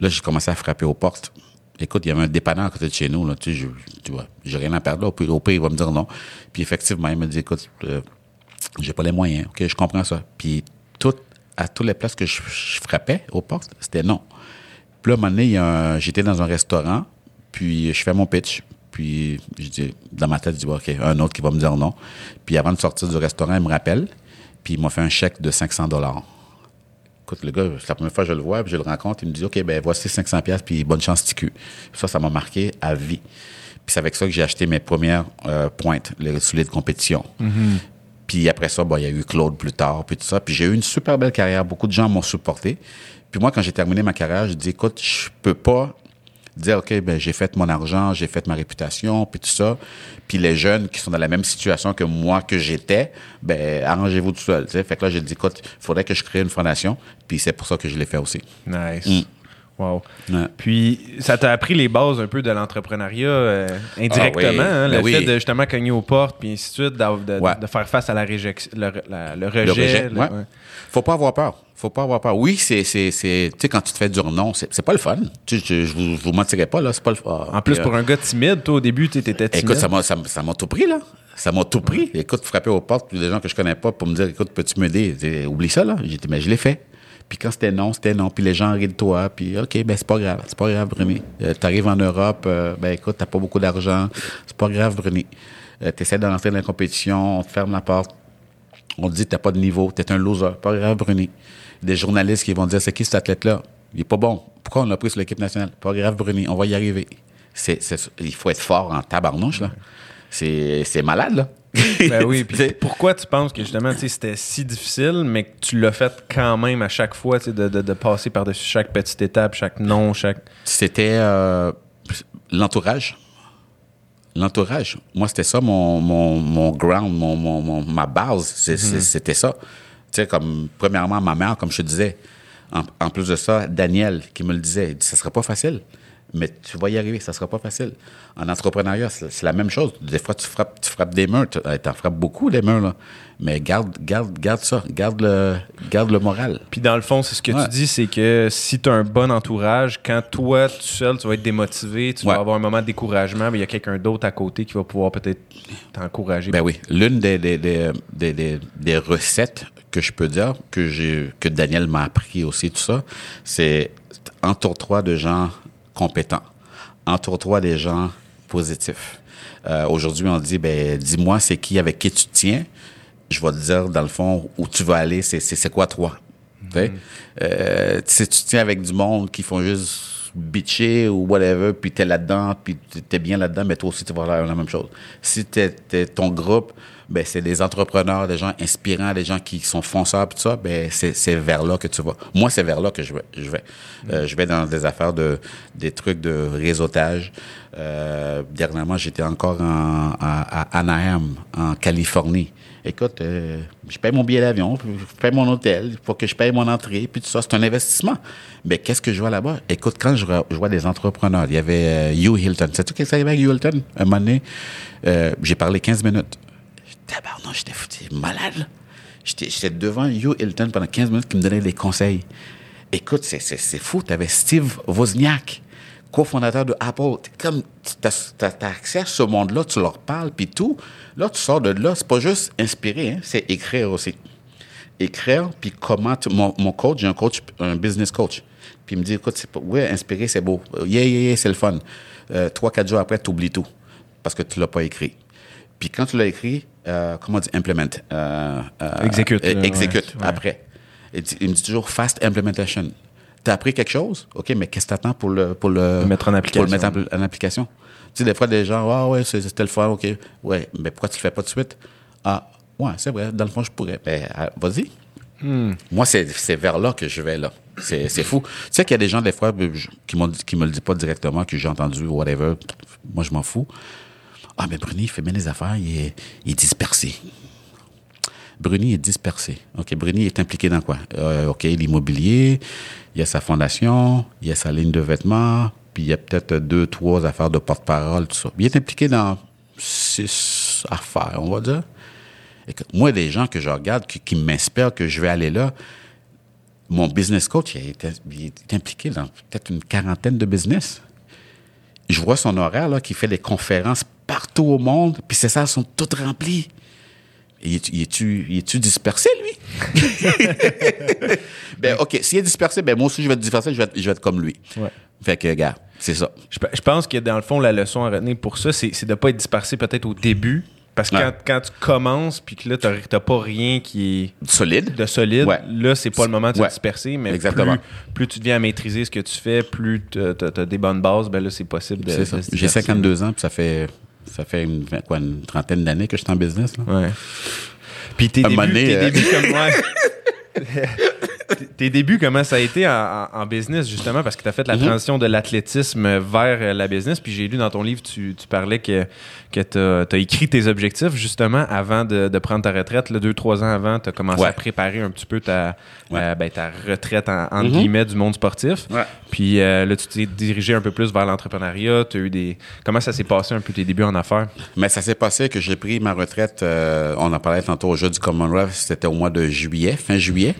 Là, j'ai commencé à frapper aux portes. Écoute, il y avait un dépanneur à côté de chez nous, là, tu sais, je- tu vois, j'ai rien à perdre, là. Au pire, au pire, il va me dire non. Puis effectivement, il me dit, écoute, euh, j'ai pas les moyens, ok, je comprends ça. Puis tout, à toutes les places que je, frappais aux portes, c'était non. Puis là, à un moment donné, j'étais dans un restaurant, puis je fais mon pitch. Puis je dis, dans ma tête, je dis, OK, un autre qui va me dire non. Puis avant de sortir du restaurant, il me rappelle, puis il m'a fait un chèque de 500 dollars. Écoute, le gars, c'est la première fois que je le vois, puis je le rencontre, il me dit, OK, ben voici 500 pièces puis bonne chance, TQ. Ça, ça m'a marqué à vie. Puis c'est avec ça que j'ai acheté mes premières euh, pointes, les souliers de compétition. Puis après ça, bon, il y a eu Claude plus tard, puis tout ça. Puis j'ai eu une super belle carrière. Beaucoup de gens m'ont supporté. Puis moi, quand j'ai terminé ma carrière, je dis, écoute, je peux pas dire, OK, ben, j'ai fait mon argent, j'ai fait ma réputation, puis tout ça. Puis les jeunes qui sont dans la même situation que moi, que j'étais, ben, arrangez-vous tout seul. tu sais. Fait que là, j'ai dit, écoute, il faudrait que je crée une fondation. Puis c'est pour ça que je l'ai fait aussi. Nice. Mm. Wow. Ouais. Puis, ça t'a appris les bases un peu de l'entrepreneuriat euh, indirectement, Ah oui. hein, Ben le oui. fait de justement cogner aux portes, puis ainsi de suite, de, Ouais. de faire face à la réjection, le, la- le rejet. Le rejet, le- ouais. Faut pas avoir peur. Faut pas avoir peur. Oui, c'est, c'est, c'est, tu sais, quand tu te fais dire non, c'est, c'est pas le fun. Tu je, je vous, je vous mentirai pas, là, c'est pas le fun. En plus, pour un gars timide, toi, au début, tu étais timide. Écoute, ça m'a, ça, m'a- ça m'a tout pris, là. Ça m'a tout pris. Écoute, frapper aux portes, des gens que je connais pas pour me dire, écoute, peux-tu m'aider? Oublie ça, là. J'ai dit, mais je l'ai fait. Puis quand c'était non, c'était non. Puis les gens rient de toi. Puis OK, ben c'est pas grave. C'est pas grave, Bruni. Euh, T'arrives en Europe, euh, ben écoute, t'as pas beaucoup d'argent. C'est pas grave, Bruni. Euh, T'essaies de rentrer dans la compétition, on te ferme la porte. On te dit t'as pas de niveau, t'es un loser. Pas grave, Bruni. Des journalistes qui vont dire, c'est qui cet athlète-là? Il est pas bon. Pourquoi on l'a pris sur l'équipe nationale? Pas grave, Bruni. On va y arriver. Il faut être fort en tabarnouche, là. C'est malade, là. Ben oui, puis pourquoi tu penses que justement, c'était si difficile, mais que tu l'as fait quand même à chaque fois, de, de, de passer par-dessus chaque petite étape, chaque non, chaque... C'était euh, l'entourage. L'entourage. Moi, c'était ça mon, mon, mon ground, mon, mon, ma base. C'est- C'était ça. Tu sais, comme, premièrement, ma mère, comme je te disais. En, en plus de ça, Daniel, qui me le disait, il dit, ça serait pas facile. Mais tu vas y arriver, ça sera pas facile. En entrepreneuriat, c'est la même chose. Des fois, tu frappes, tu frappes des murs, tu en frappes beaucoup, des murs, là. Mais garde, garde, garde ça, garde le, garde le moral. Puis dans le fond, c'est ce que tu dis, c'est que si tu as un bon entourage, quand toi, tout seul, tu vas être démotivé, tu vas avoir un moment de découragement, mais il y a quelqu'un d'autre à côté qui va pouvoir peut-être t'encourager. Ben oui. L'une des, des, des, des, des recettes que je peux dire, que, que Daniel m'a appris aussi, tout ça, c'est entoure-toi de gens compétents. Entoure-toi des gens positifs. Euh, aujourd'hui, on dit, ben, dis-moi, c'est qui avec qui tu tiens? Je vais te dire, dans le fond, où tu vas aller, c'est, c'est, quoi toi? Mm euh, si tu tiens avec du monde qui font juste bitcher ou whatever, puis t'es là-dedans, puis t'es bien là-dedans, mais toi aussi, tu vas faire la même chose. Si t'es ton groupe, ben c'est des entrepreneurs, des gens inspirants, des gens qui sont fonceurs, tout ça, ben c'est vers là que tu vas. Moi, c'est vers là que je vais. Je vais, euh, je vais dans des affaires de des trucs de réseautage. Euh, dernièrement, j'étais encore en, à, Anaheim, en Californie. Écoute, euh, je paye mon billet d'avion, je paye mon hôtel, il faut que je paye mon entrée, puis tout ça, c'est un investissement. Mais qu'est-ce que je vois là-bas? Écoute, quand je, vois des entrepreneurs, il y avait euh, Hugh Hilton. Sais-tu qu'est-ce qu'il y avait avec Hugh Hilton? Un moment donné, euh, j'ai parlé 15 minutes. Non, j'étais foutu, malade. J'étais devant Hugh Hilton pendant 15 minutes qui me donnait des conseils. Écoute, c'est fou. Tu avais Steve Wozniak, cofondateur de Apple. Comme tu as, accès à ce monde-là, tu leur parles, puis tout. Là, tu sors de là. C'est pas juste inspirer, hein, c'est écrire aussi. Écrire, puis comment... mon, mon, coach, j'ai un coach, un business coach. Puis il me dit, écoute, c'est ouais, inspirer, c'est beau. Yeah, yeah, yeah, c'est le fun. Euh, trois, quatre jours après, tu oublies tout parce que tu l'as pas écrit. Puis quand tu l'as écrit, euh, comment dire, implement. Euh, euh exécute. exécute après. il me dit toujours fast implementation. Tu as appris quelque chose? OK, mais qu'est-ce que tu attends pour le, pour le, mettre en application? Pour le mettre en, application. Tu sais, des fois, des gens, ah ouais, c'était le fun, OK. Ouais, mais pourquoi tu le fais pas tout de suite? Ah, ouais, c'est vrai, dans le fond, je pourrais. Ben, vas-y. Hmm. Moi, c'est vers là que je vais, là. C'est fou. Tu sais qu'il y a des gens, des fois, qui, qui me le disent pas directement, que j'ai entendu, whatever. Moi, je m'en fous. Ah, mais Bruni, il fait bien les affaires, il est, dispersé. Bruni est dispersé. OK, Bruni est impliqué dans quoi? Euh, OK, l'immobilier, il y a sa fondation, il y a sa ligne de vêtements, puis il y a peut-être deux, trois affaires de porte-parole, tout ça. Il est impliqué dans six affaires, on va dire. moi, des gens que je regarde, qui, m'inspirent, que je vais aller là, mon business coach, il est, il est impliqué dans peut-être une quarantaine de business. Je vois son horaire, là, qui fait des conférences partout au monde, puis ces salles sont toutes remplies. Il est-tu est dispersé, lui? ben, OK, s'il est dispersé, ben moi aussi, je vais être dispersé, je vais être, je vais être comme lui. Ouais. Fait que, gars, c'est ça. Je, je, pense que, dans le fond, la leçon à retenir pour ça, c'est de ne pas être dispersé peut-être au début, parce que quand, tu commences, puis que là, tu n'as pas rien qui est solide, de solide, là, c'est pas le moment de se disperser, mais Exactement. Plus, tu deviens à maîtriser ce que tu fais, plus tu as, des bonnes bases, ben là, c'est possible de. J'ai 52 ans, puis ça fait, ça fait une, quoi, une trentaine d'années que je suis en business. Là. Ouais. Puis tes, débuts, tes euh, débuts comme moi. tes débuts, comment ça a été en, business, justement, parce que tu as fait la mhm. transition de l'athlétisme vers euh, la business. Puis j'ai lu dans ton livre, tu, parlais que, que tu as, écrit tes objectifs, justement, avant de, prendre ta retraite. Là, deux, trois ans avant, tu as commencé à préparer un petit peu ta, euh, ben, ta retraite, en, entre mhm. guillemets, du monde sportif. Puis euh, là, tu t'es dirigé un peu plus vers l'entrepreneuriat. eu des... Comment ça s'est passé un peu tes débuts en affaires? Mais ça s'est passé que j'ai pris ma retraite, on en parlait tantôt au jeu du Commonwealth, c'était au mois de juillet, fin juillet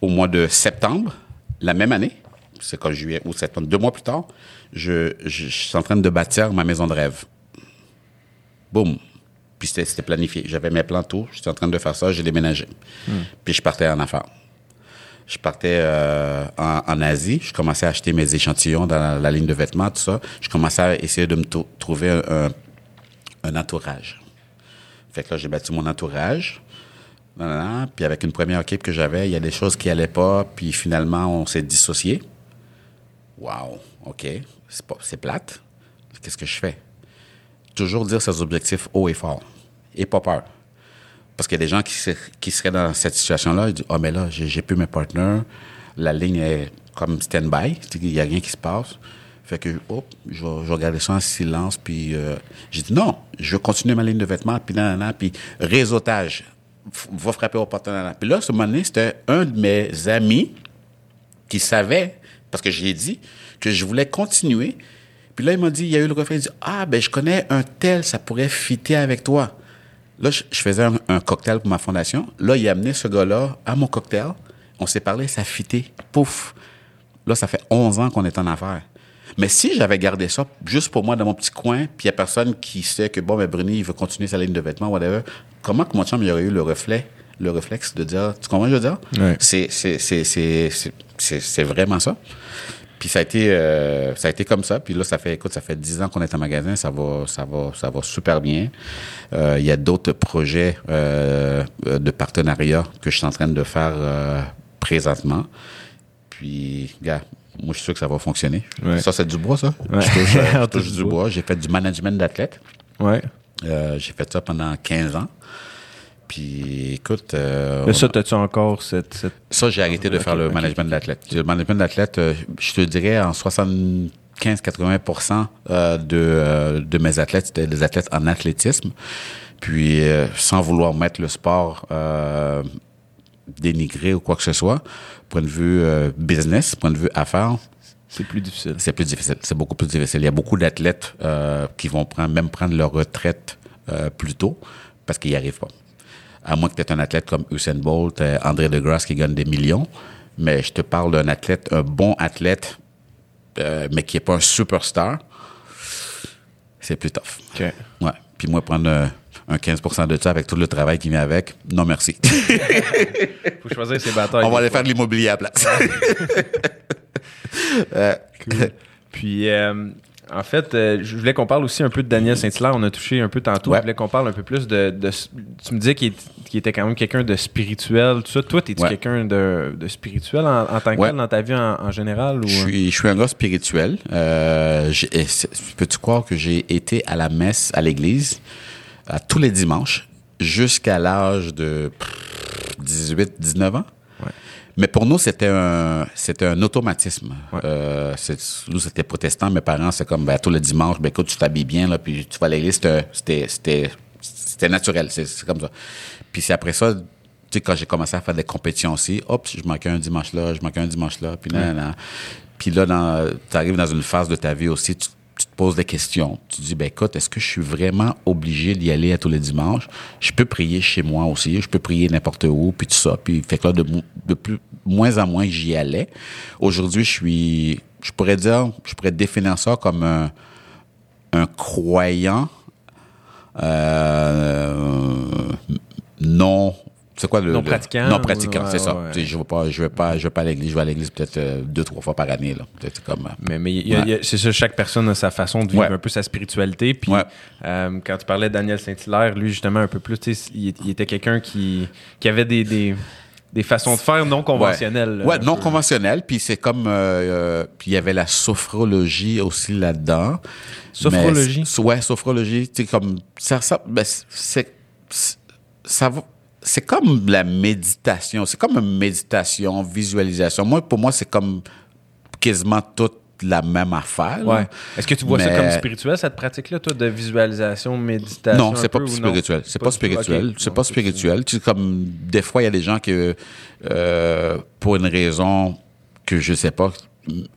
au mois de septembre, la même année, c'est quand juillet ou septembre, deux mois plus tard, je, suis en train de bâtir ma maison de rêve. Boum. Puis c'était planifié. J'avais mes plans tout. J'étais en train de faire ça. J'ai déménagé. Hmm. Puis je partais en affaires. Je partais euh, en, Asie. Je commençais à acheter mes échantillons dans la, ligne de vêtements, tout ça. Je commençais à essayer de me trouver un, un, entourage. Fait que là, j'ai bâti mon entourage. Puis avec une première équipe que j'avais, il y a des choses qui allaient pas, puis finalement, on s'est dissocié. Wow, OK, c'est plate. Qu'est-ce que je fais? Toujours dire ses objectifs haut et fort. Et pas peur. Parce qu'il y a des gens qui, qui seraient dans cette situation-là, ils disent, oh, mais là, j'ai plus mes partenaires, la ligne est comme stand-by, il n'y a rien qui se passe. Fait que, hop, je, je regardais ça en silence, puis euh, j'ai dit, non, je veux continuer ma ligne de vêtements, puis nan, puis réseautage va frapper au partenariat. Puis là, ce moment donné, c'était un de mes amis qui savait Parce que j'ai dit que je voulais continuer. Puis là, il m'a dit, il y a eu le reflet, il dit, ah, ben, je connais un tel, ça pourrait fitter avec toi. Là, je, faisais un, cocktail pour ma fondation. Là, il a amené ce gars-là à mon cocktail. On s'est parlé, ça fitait. Pouf. Là, ça fait 11 ans qu'on est en affaires. Mais si j'avais gardé ça juste pour moi dans mon petit coin, puis il n'y a personne qui sait que, bon, mais Bruni, il veut continuer sa ligne de vêtements, whatever, comment que mon chum il aurait eu le reflet, le réflexe de dire, tu comprends ce que je veux dire? Ouais. C'est vraiment ça. Puis ça a été euh, ça a été comme ça. Puis là, ça fait écoute, ça fait dix ans qu'on est en magasin, ça va ça va ça va super bien. Euh, il y a d'autres projets euh, de partenariat que je suis en train de faire présentement. Puis, gars, moi, je suis sûr que ça va fonctionner. Ça, c'est du bois, ça. Je touche, du bois. J'ai fait du management d'athlète. Ouais. j'ai fait ça pendant 15 ans. Puis, écoute. Euh, ça, as-tu encore cette, Ça, j'ai arrêté de faire le management d'athlète. Le management d'athlète, euh, je te dirais, en 75-80 euh, de, de mes athlètes, c'était des athlètes en athlétisme. Puis, sans vouloir mettre le sport dénigré ou quoi que ce soit, point de vue business, point de vue affaires, c'est plus difficile. C'est plus difficile. C'est beaucoup plus difficile. Il y a beaucoup d'athlètes qui vont prendre, même prendre leur retraite plus tôt parce qu'ils n'y arrivent pas à moins que tu un athlète comme Usain Bolt, euh, André Degrasse qui gagne des millions. Mais je te parle d'un athlète, un bon athlète, euh, mais qui n'est pas un superstar. C'est plus tough. OK. Ouais. Puis moi, prendre euh, un 15 de ça avec tout le travail qui vient avec, non merci. Faut choisir ses batailles. On va aller faire de l'immobilier à la place. Puis, en fait, euh, je voulais qu'on parle aussi un peu de Daniel Saint-Hilaire. On a touché un peu tantôt. Je voulais qu'on parle un peu plus de. tu me disais qu'il était quand même quelqu'un de spirituel. Tout ça. Toi, es-tu quelqu'un de, spirituel en, tant que tel dans ta vie en, général? Ou... Je, suis, je suis un gars spirituel. Euh, Peux-tu croire que j'ai été à la messe à l'église? À tous les dimanches jusqu'à l'âge de 18, 19 ans? Mais pour nous, c'était un, c'était un automatisme. Euh, nous, c'était protestant. Mes parents, c'est comme, ben, tous les dimanches, ben, écoute, tu t'habilles bien, là, puis tu vas à l'église. C'était, c'était, c'était naturel. C'est, comme ça. Puis c'est après ça, tu sais, quand j'ai commencé à faire des compétitions aussi, hop, je manquais un dimanche là, je manquais un dimanche là, puis là, là. Puis là, tu arrives dans une phase de ta vie aussi, tu tu te poses des questions. Tu te dis, ben écoute, est-ce que je suis vraiment obligé d'y aller à tous les dimanches? Je peux prier chez moi aussi, je peux prier n'importe où, puis tout ça. Puis fait que là, de, de plus, moins en moins, j'y allais. Aujourd'hui, je suis, je pourrais dire, je pourrais définir ça comme un, un croyant euh, non c'est quoi le non pratiquant non pratiquant c'est ça je vais pas je vais pas je vais pas à l'église je vais à l'église peut-être euh, deux trois fois par année là comme euh, mais mais c'est ça chaque personne a sa façon de vivre un peu sa spiritualité puis euh, quand tu parlais de Daniel Saint-Hilaire lui justement un peu plus il, il, était quelqu'un qui qui avait des, des des façons de faire non conventionnelles. Ouais, non conventionnelles. Puis c'est comme. puis il y avait la sophrologie aussi là-dedans. Sophrologie? ouais, sophrologie. Tu comme. Ça, ça, ben, c'est. Ça va c'est comme la méditation. C'est comme une méditation, visualisation. Moi, pour moi, c'est comme quasiment toute la même affaire. Ouais. Est-ce que tu vois ça comme spirituel, cette pratique-là, toi, de visualisation, méditation? Non, c'est pas, spirituel. C'est pas, spirituel. C'est pas spirituel. Tu comme, des fois, il y a des gens qui, euh, pour une raison que je sais pas,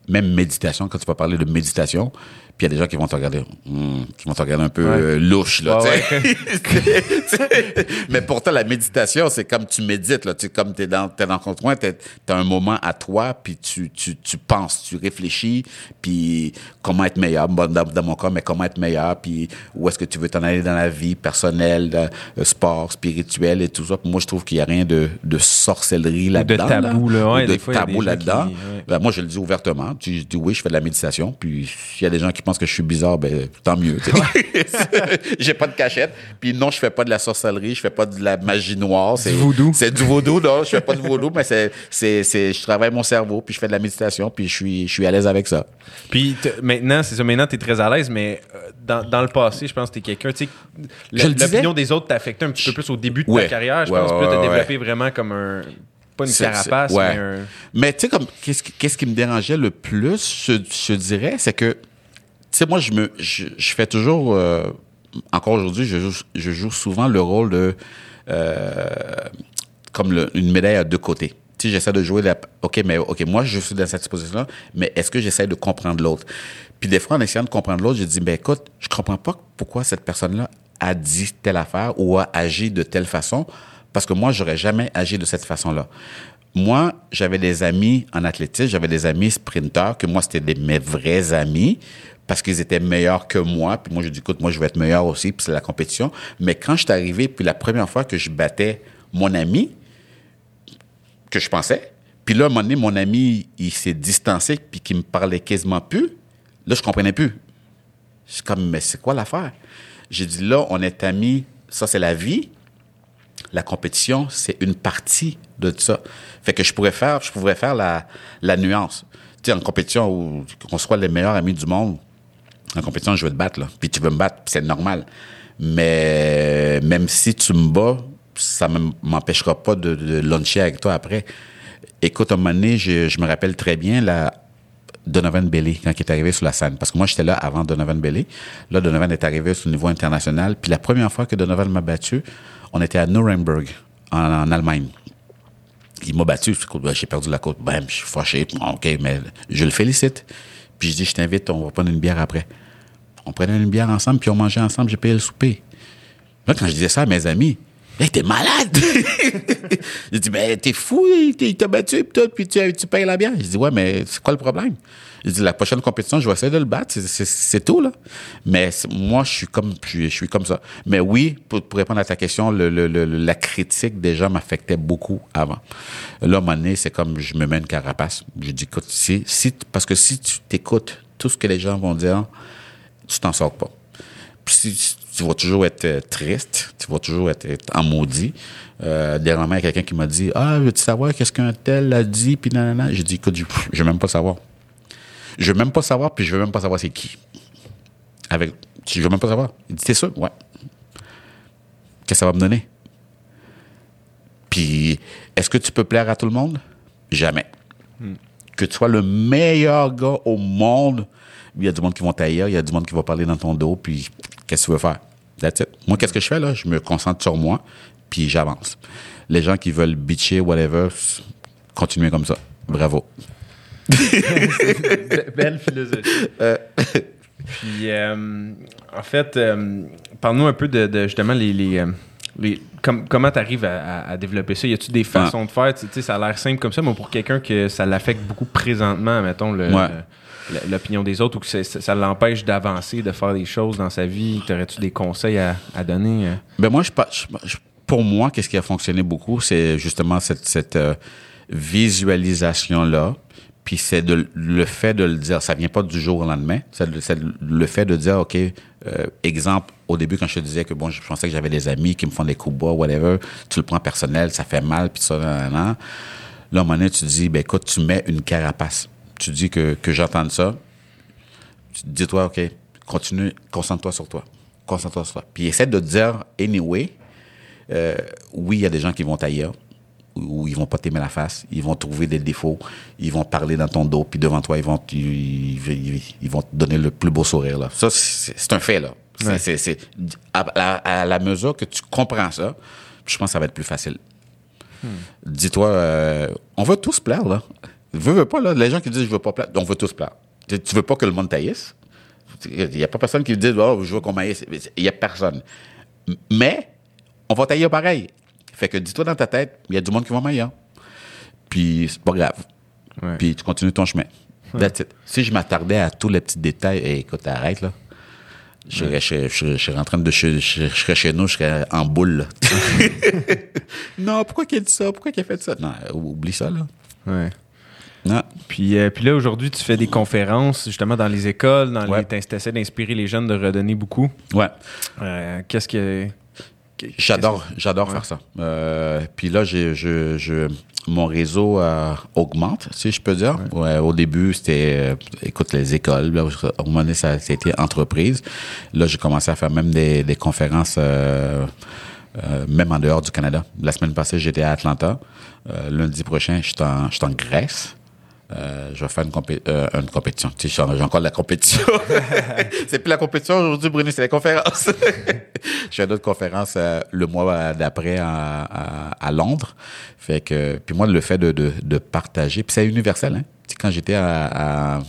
même méditation, quand tu vas parler de méditation, puis il y a des gens qui vont te regarder, hmm, qui vont te regarder un peu euh, louche, là, Mais pourtant, la méditation, c'est comme tu médites, là. Tu comme t'es dans, t'es dans ton coin, t'as un moment à toi, puis tu, tu, tu penses, tu réfléchis, puis comment être meilleur, dans, dans, mon cas, mais comment être meilleur, puis où est-ce que tu veux t'en aller dans la vie personnelle, euh, sport, spirituel et tout ça. moi, je trouve qu'il y a rien de, de sorcellerie là-dedans. De tabou, là. de tabou là-dedans. Ben, moi, je le dis ouvertement. Tu dis oui, je fais de la méditation, puis s'il y a des gens qui que je suis bizarre, ben tant mieux. J'ai pas de cachette. Puis non, je fais pas de la sorcellerie, je fais pas de la magie noire. C'est du voodoo. C'est du voodoo, non, je fais pas de voodoo, mais c'est, c'est, c'est, je travaille mon cerveau, puis je fais de la méditation, puis je suis, je suis à l'aise avec ça. Puis maintenant, c'est ça, maintenant, tu es très à l'aise, mais euh, dans, dans, le passé, je pense que tu es quelqu'un, tu sais, l'opinion des autres t'a affecté un petit peu plus au début de ta carrière. Je pense que tu as développé vraiment comme un pas une carapace, mais un... Mais tu sais, comme, qu'est-ce, qu'est-ce qui me dérangeait le plus, je, je dirais, c'est que sais, moi, je me, je, fais toujours, euh, encore aujourd'hui, je joue, je joue souvent le rôle de, euh, comme une médaille à deux côtés. Tu sais, j'essaie de jouer la, OK, mais OK, moi, je suis dans cette position-là, mais est-ce que j'essaie de comprendre l'autre? Puis des fois, en essayant de comprendre l'autre, je dis, ben écoute, je comprends pas pourquoi cette personne-là a dit telle affaire ou a agi de telle façon, parce que moi, j'aurais jamais agi de cette façon-là. Moi, j'avais des amis en athlétisme, j'avais des amis sprinteurs, que moi, c'était mes vrais amis, parce qu'ils étaient meilleurs que moi. Puis moi, je dis, écoute, moi, je vais être meilleur aussi, puis c'est la compétition. Mais quand je suis arrivé, puis la première fois que je battais mon ami, que je pensais, puis là, à un moment donné, mon ami, il s'est distancé, puis qu'il me parlait quasiment plus, là, je comprenais plus. Je suis comme, mais c'est quoi l'affaire? J'ai dit, là, on est amis, ça, c'est la vie. La compétition, c'est une partie de ça. Fait que je pourrais faire, je pourrais faire la, la nuance. Tu sais, en compétition, où qu'on soit les meilleurs amis du monde, en compétition, je veux te battre. Puis tu veux me battre, c'est normal. Mais même si tu me bats, ça ne m'empêchera pas de, de luncher avec toi après. Écoute, à un moment donné, je, me rappelle très bien la Donovan Bailey quand il est arrivé sur la scène. Parce que moi, j'étais là avant Donovan Bailey. Là, Donovan est arrivé sur le niveau international. Puis la première fois que Donovan m'a battu, on était à Nuremberg, en Allemagne. Il m'a battu. J'ai perdu la côte. Bam, je suis fâché. OK, mais je le félicite. Puis je dis, je t'invite, on va prendre une bière après. On prenait une bière ensemble, puis on mangeait ensemble, j'ai payé le souper. Là, quand je disais ça à mes amis, Hey, t'es malade! je dis, mais t'es fou, il t'a battu, puis, puis tu, tu payes la bière. Je dis, ouais, mais c'est quoi le problème? Je dis, la prochaine compétition, je vais essayer de le battre, c'est tout, là. Mais moi, je suis comme, je, suis comme ça. Mais oui, pour, répondre à ta question, la critique des gens m'affectait beaucoup avant. Là, à un moment donné, c'est comme, je me mets une carapace. Je dis, écoute, si, parce que si tu t'écoutes tout ce que les gens vont dire, tu t'en sors pas. Puis si, tu vas toujours être euh, triste, tu vas toujours être, en maudit. Euh, dernièrement, il y a quelqu'un qui m'a dit Ah, veux-tu savoir qu'est-ce qu'un tel a dit Puis nanana. J'ai dit Écoute, je, je veux même pas savoir. Je veux même pas savoir, puis je veux même pas savoir c'est qui. Avec, je veux même pas savoir. Il dit T'es sûr Ouais. Qu'est-ce que ça va me donner? Puis, est-ce que tu peux plaire à tout le monde? Jamais. Hmm. Que tu sois le meilleur gars au monde, il y a du monde qui vont tailler, il y a du monde qui va parler dans ton dos, puis qu'est-ce que tu veux faire? That's it. Moi, qu'est-ce que je fais là? Je me concentre sur moi, puis j'avance. Les gens qui veulent bitcher, whatever, continuez comme ça. Bravo. Belle philosophie. Euh. Puis, euh, en fait, euh, parle-nous un peu de, justement les, les, les comment tu arrives à, développer ça? Y a-tu des façons de faire? Tu sais, ça a l'air simple comme ça, mais pour quelqu'un que ça l'affecte beaucoup présentement, mettons, le, l'opinion des autres ou que ça, l'empêche d'avancer, de faire des choses dans sa vie? T'aurais-tu des conseils à, donner? Ben moi, je, pour moi, qu'est-ce qui a fonctionné beaucoup, c'est justement cette, cette euh, visualisation-là. Puis c'est le fait de le dire, ça vient pas du jour au lendemain. C'est le, fait de dire, OK, euh, exemple, au début, quand je te disais que je pensais que j'avais des amis qui me font des coups bas, whatever, tu le prends personnel, ça fait mal, puis ça, là, là, là. Là, à un moment donné, tu dis, ben écoute, tu mets une carapace tu dis que, j'entende ça, dis-toi, OK, continue, concentre-toi sur toi. Concentre-toi sur toi. Puis essaie de dire, anyway, euh, oui, il y a des gens qui vont t'ailleurs, ou ils vont pas t'aimer la face, ils vont trouver des défauts, ils vont parler dans ton dos, puis devant toi, ils vont, ils, vont te donner le plus beau sourire. Là. Ça, c'est un fait. là. C'est à, la mesure que tu comprends ça, je pense que ça va être plus facile. Hmm. Dis-toi, euh, on va tous plaire, là. Veux, veux pas, là, les gens qui disent je veux pas plaire, on veut tous plaire. Tu, veux pas que le monde taillisse? Il n'y a pas personne qui dit oh, je veux qu'on m'aille. Il n'y a personne. Mais, on va tailler pareil. Fait que dis-toi dans ta tête, il y a du monde qui va m'ailler. Puis, c'est pas grave. Puis, tu continues ton chemin. Si je m'attardais à tous les petits détails, et écoute, arrête, là. Je, serais, je, je, en train de je, serais chez nous, je serais en boule. non, pourquoi qu'il a dit ça? Pourquoi qu'il a fait ça? Non, oublie ça, là. Ouais. Ah. Puis, euh, puis là, aujourd'hui, tu fais des conférences justement dans les écoles, dans les, tu essaies d'inspirer les jeunes de redonner beaucoup. Ouais. Euh, qu'est-ce que. J'adore, j'adore faire ça. Euh, puis là, j'ai, je, je, mon réseau augmente, si je peux dire. Ouais. au début, c'était, écoute, les écoles. Là, au moment donné, ça, a été entreprise. Là, j'ai commencé à faire même des, des conférences, même en dehors du Canada. La semaine passée, j'étais à Atlanta. lundi prochain, je suis en, en Grèce. Euh, je vais faire une, euh, une compétition. Tu sais, j'ai encore la compétition. c'est plus la compétition aujourd'hui, Bruno, c'est la conférence. je fais d'autres conférences euh, le mois d'après à, à, Londres. Fait que, puis moi, le fait de, de, de partager, puis c'est universel. Hein? Quand j'étais à, à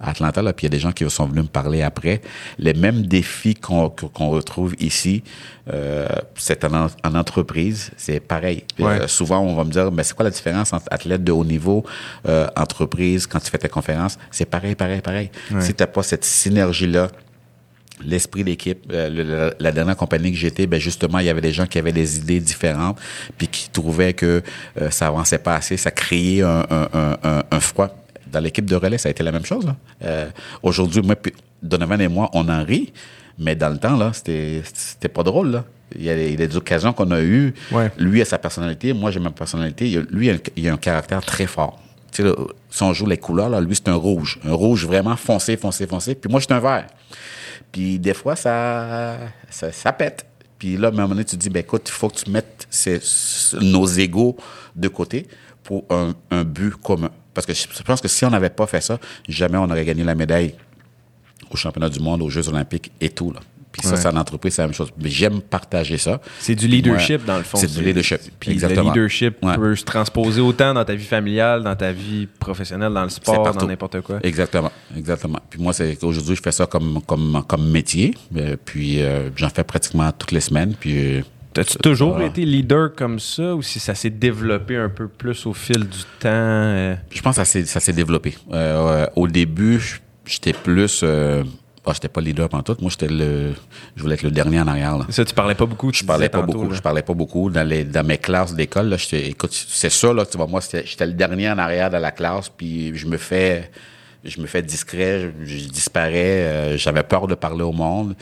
Atlanta, là, puis il y a des gens qui sont venus me parler après. Les mêmes défis qu'on qu'on retrouve ici, euh, c'est en, en, entreprise, c'est pareil. Euh, souvent, on va me dire, mais c'est quoi la différence entre athlète de haut niveau, euh, entreprise, quand tu fais tes conférences? C'est pareil, pareil, pareil. Si tu pas cette synergie-là, l'esprit d'équipe. Euh, la, dernière compagnie que j'étais, ben justement, il y avait des gens qui avaient des idées différentes, puis qui trouvaient que euh, ça avançait pas assez, ça créait un, un, un, un froid dans l'équipe de relais, ça a été la même chose. Euh, aujourd'hui, moi, Donovan et moi, on en rit, mais dans le temps, là, c'était, pas drôle. Là. Il, y a, des occasions qu'on a eues. Lui a sa personnalité, moi j'ai ma personnalité. Lui, il a un caractère très fort. Tu sais, si on joue les couleurs, là, lui, c'est un rouge. Un rouge vraiment foncé, foncé, foncé. Puis moi, je suis un vert. Puis des fois, ça, ça, pète. Puis là, à un moment donné, tu te dis, ben écoute, il faut que tu mettes nos égaux de côté pour un, un but commun. Parce que je pense que si on n'avait pas fait ça, jamais on aurait gagné la médaille au championnat du monde, aux Jeux olympiques et tout. Là. Puis ça, c'est en entreprise, c'est la même chose. Mais j'aime partager ça. C'est du leadership, dans le fond. C'est du leadership. Puis Exactement. le leadership peut se transposer autant dans ta vie familiale, dans ta vie professionnelle, dans le sport, dans n'importe quoi. Exactement. Exactement. Puis moi, c'est aujourd'hui, je fais ça comme, comme, comme métier. Euh, puis euh, j'en fais pratiquement toutes les semaines. Puis euh, T'as-tu toujours été leader comme ça ou si ça s'est développé un peu plus au fil du temps? Euh? Je pense que ça s'est développé. Euh, au début, j'étais plus... Euh, oh, j'étais pas leader pendant tout. Moi, j'étais le... Je voulais être le dernier en arrière. Là. Ça, tu parlais pas beaucoup? Je parlais pas beaucoup. Je parlais pas beaucoup. Dans, les, dans mes classes d'école, écoute, c'est ça, là, tu vois, moi, j'étais le dernier en arrière de la classe, puis je me fais... Je me fais discret, je, je disparais, euh, j'avais peur de parler au monde.